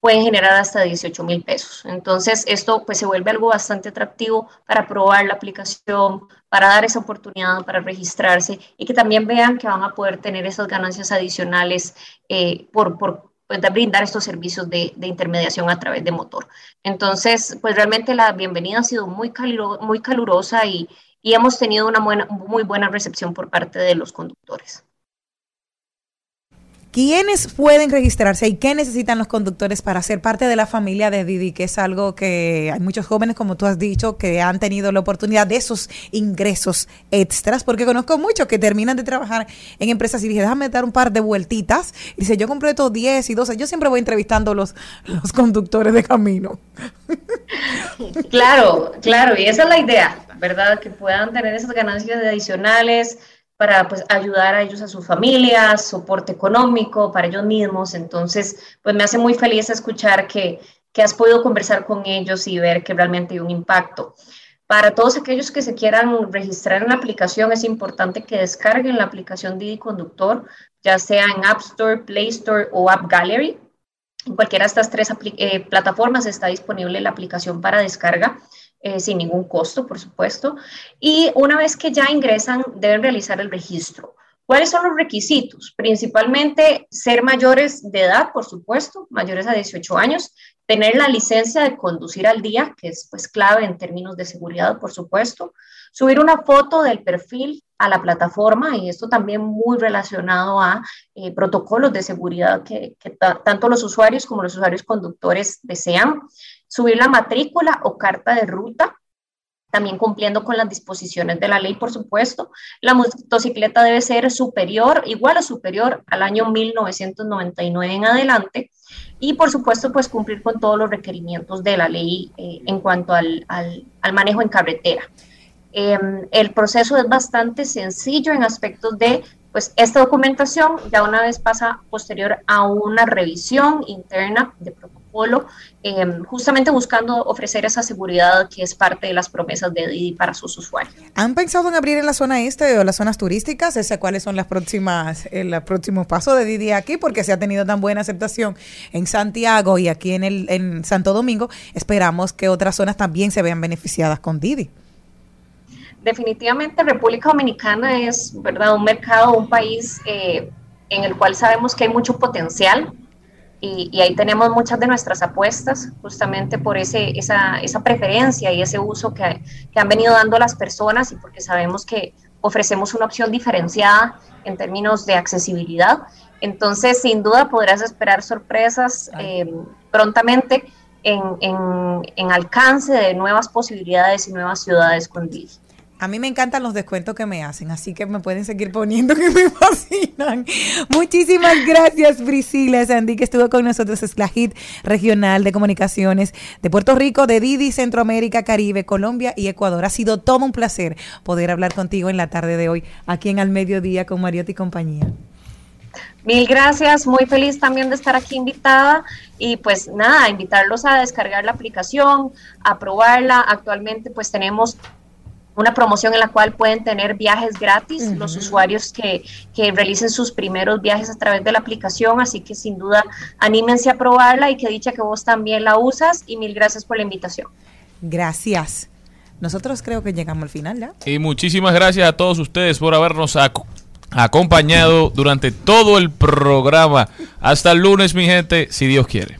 pueden generar hasta 18 mil pesos. Entonces, esto pues se vuelve algo bastante atractivo para probar la aplicación, para dar esa oportunidad, para registrarse y que también vean que van a poder tener esas ganancias adicionales eh, por, por pues, brindar estos servicios de, de intermediación a través de motor. Entonces, pues realmente la bienvenida ha sido muy, caluro- muy calurosa y, y hemos tenido una buena, muy buena recepción por parte de los conductores. ¿Quiénes pueden registrarse y qué necesitan los conductores para ser parte de la familia de Didi? Que es algo que hay muchos jóvenes, como tú has dicho, que han tenido la oportunidad de esos ingresos extras, porque conozco muchos que terminan de trabajar en empresas y dije, déjame dar un par de vueltitas. Y dice, yo compré estos 10 y 12. Yo siempre voy entrevistando los, los conductores de camino. Claro, claro, y esa es la idea, ¿verdad? Que puedan tener esas ganancias adicionales para pues ayudar a ellos, a sus familias, soporte económico para ellos mismos. Entonces, pues me hace muy feliz escuchar que, que has podido conversar con ellos y ver que realmente hay un impacto. Para todos aquellos que se quieran registrar en la aplicación, es importante que descarguen la aplicación Didi Conductor, ya sea en App Store, Play Store o App Gallery. En cualquiera de estas tres eh, plataformas está disponible la aplicación para descarga. Eh, sin ningún costo, por supuesto. Y una vez que ya ingresan, deben realizar el registro. ¿Cuáles son los requisitos? Principalmente ser mayores de edad, por supuesto, mayores a 18 años, tener la licencia de conducir al día, que es pues clave en términos de seguridad, por supuesto, subir una foto del perfil a la plataforma y esto también muy relacionado a eh, protocolos de seguridad que, que ta- tanto los usuarios como los usuarios conductores desean, subir la matrícula o carta de ruta, también cumpliendo con las disposiciones de la ley, por supuesto. La motocicleta debe ser superior, igual o superior al año 1999 en adelante. Y por supuesto, pues cumplir con todos los requerimientos de la ley eh, en cuanto al, al- manejo en carretera. Eh, el proceso es bastante sencillo en aspectos de, pues esta documentación ya una vez pasa posterior a una revisión interna de protocolo, eh, justamente buscando ofrecer esa seguridad que es parte de las promesas de Didi para sus usuarios. ¿Han pensado en abrir en la zona este o las zonas turísticas? ¿Ese cuáles son las próximas, el próximo paso de Didi aquí? Porque se ha tenido tan buena aceptación en Santiago y aquí en, el, en Santo Domingo. Esperamos que otras zonas también se vean beneficiadas con Didi. definitivamente República Dominicana es, ¿verdad?, un mercado, un país eh, en el cual sabemos que hay mucho potencial y, y ahí tenemos muchas de nuestras apuestas, justamente por ese, esa, esa preferencia y ese uso que, que han venido dando las personas y porque sabemos que ofrecemos una opción diferenciada en términos de accesibilidad. Entonces, sin duda podrás esperar sorpresas eh, prontamente en, en, en alcance de nuevas posibilidades y nuevas ciudades con Didi. A mí me encantan los descuentos que me hacen, así que me pueden seguir poniendo que me fascinan. Muchísimas gracias, Priscila Sandy, que estuvo con nosotros. Es la hit regional de comunicaciones de Puerto Rico, de Didi, Centroamérica, Caribe, Colombia y Ecuador. Ha sido todo un placer poder hablar contigo en la tarde de hoy, aquí en Al Mediodía con Mariotti y compañía. Mil gracias, muy feliz también de estar aquí invitada y pues nada, invitarlos a descargar la aplicación, a probarla. Actualmente pues tenemos una promoción en la cual pueden tener viajes gratis los usuarios que, que, realicen sus primeros viajes a través de la aplicación, así que sin duda anímense a probarla y que dicha que vos también la usas y mil gracias por la invitación. Gracias. Nosotros creo que llegamos al final ¿eh? ya. Y muchísimas gracias a todos ustedes por habernos acompañado durante todo el programa. Hasta el lunes, mi gente, si Dios quiere.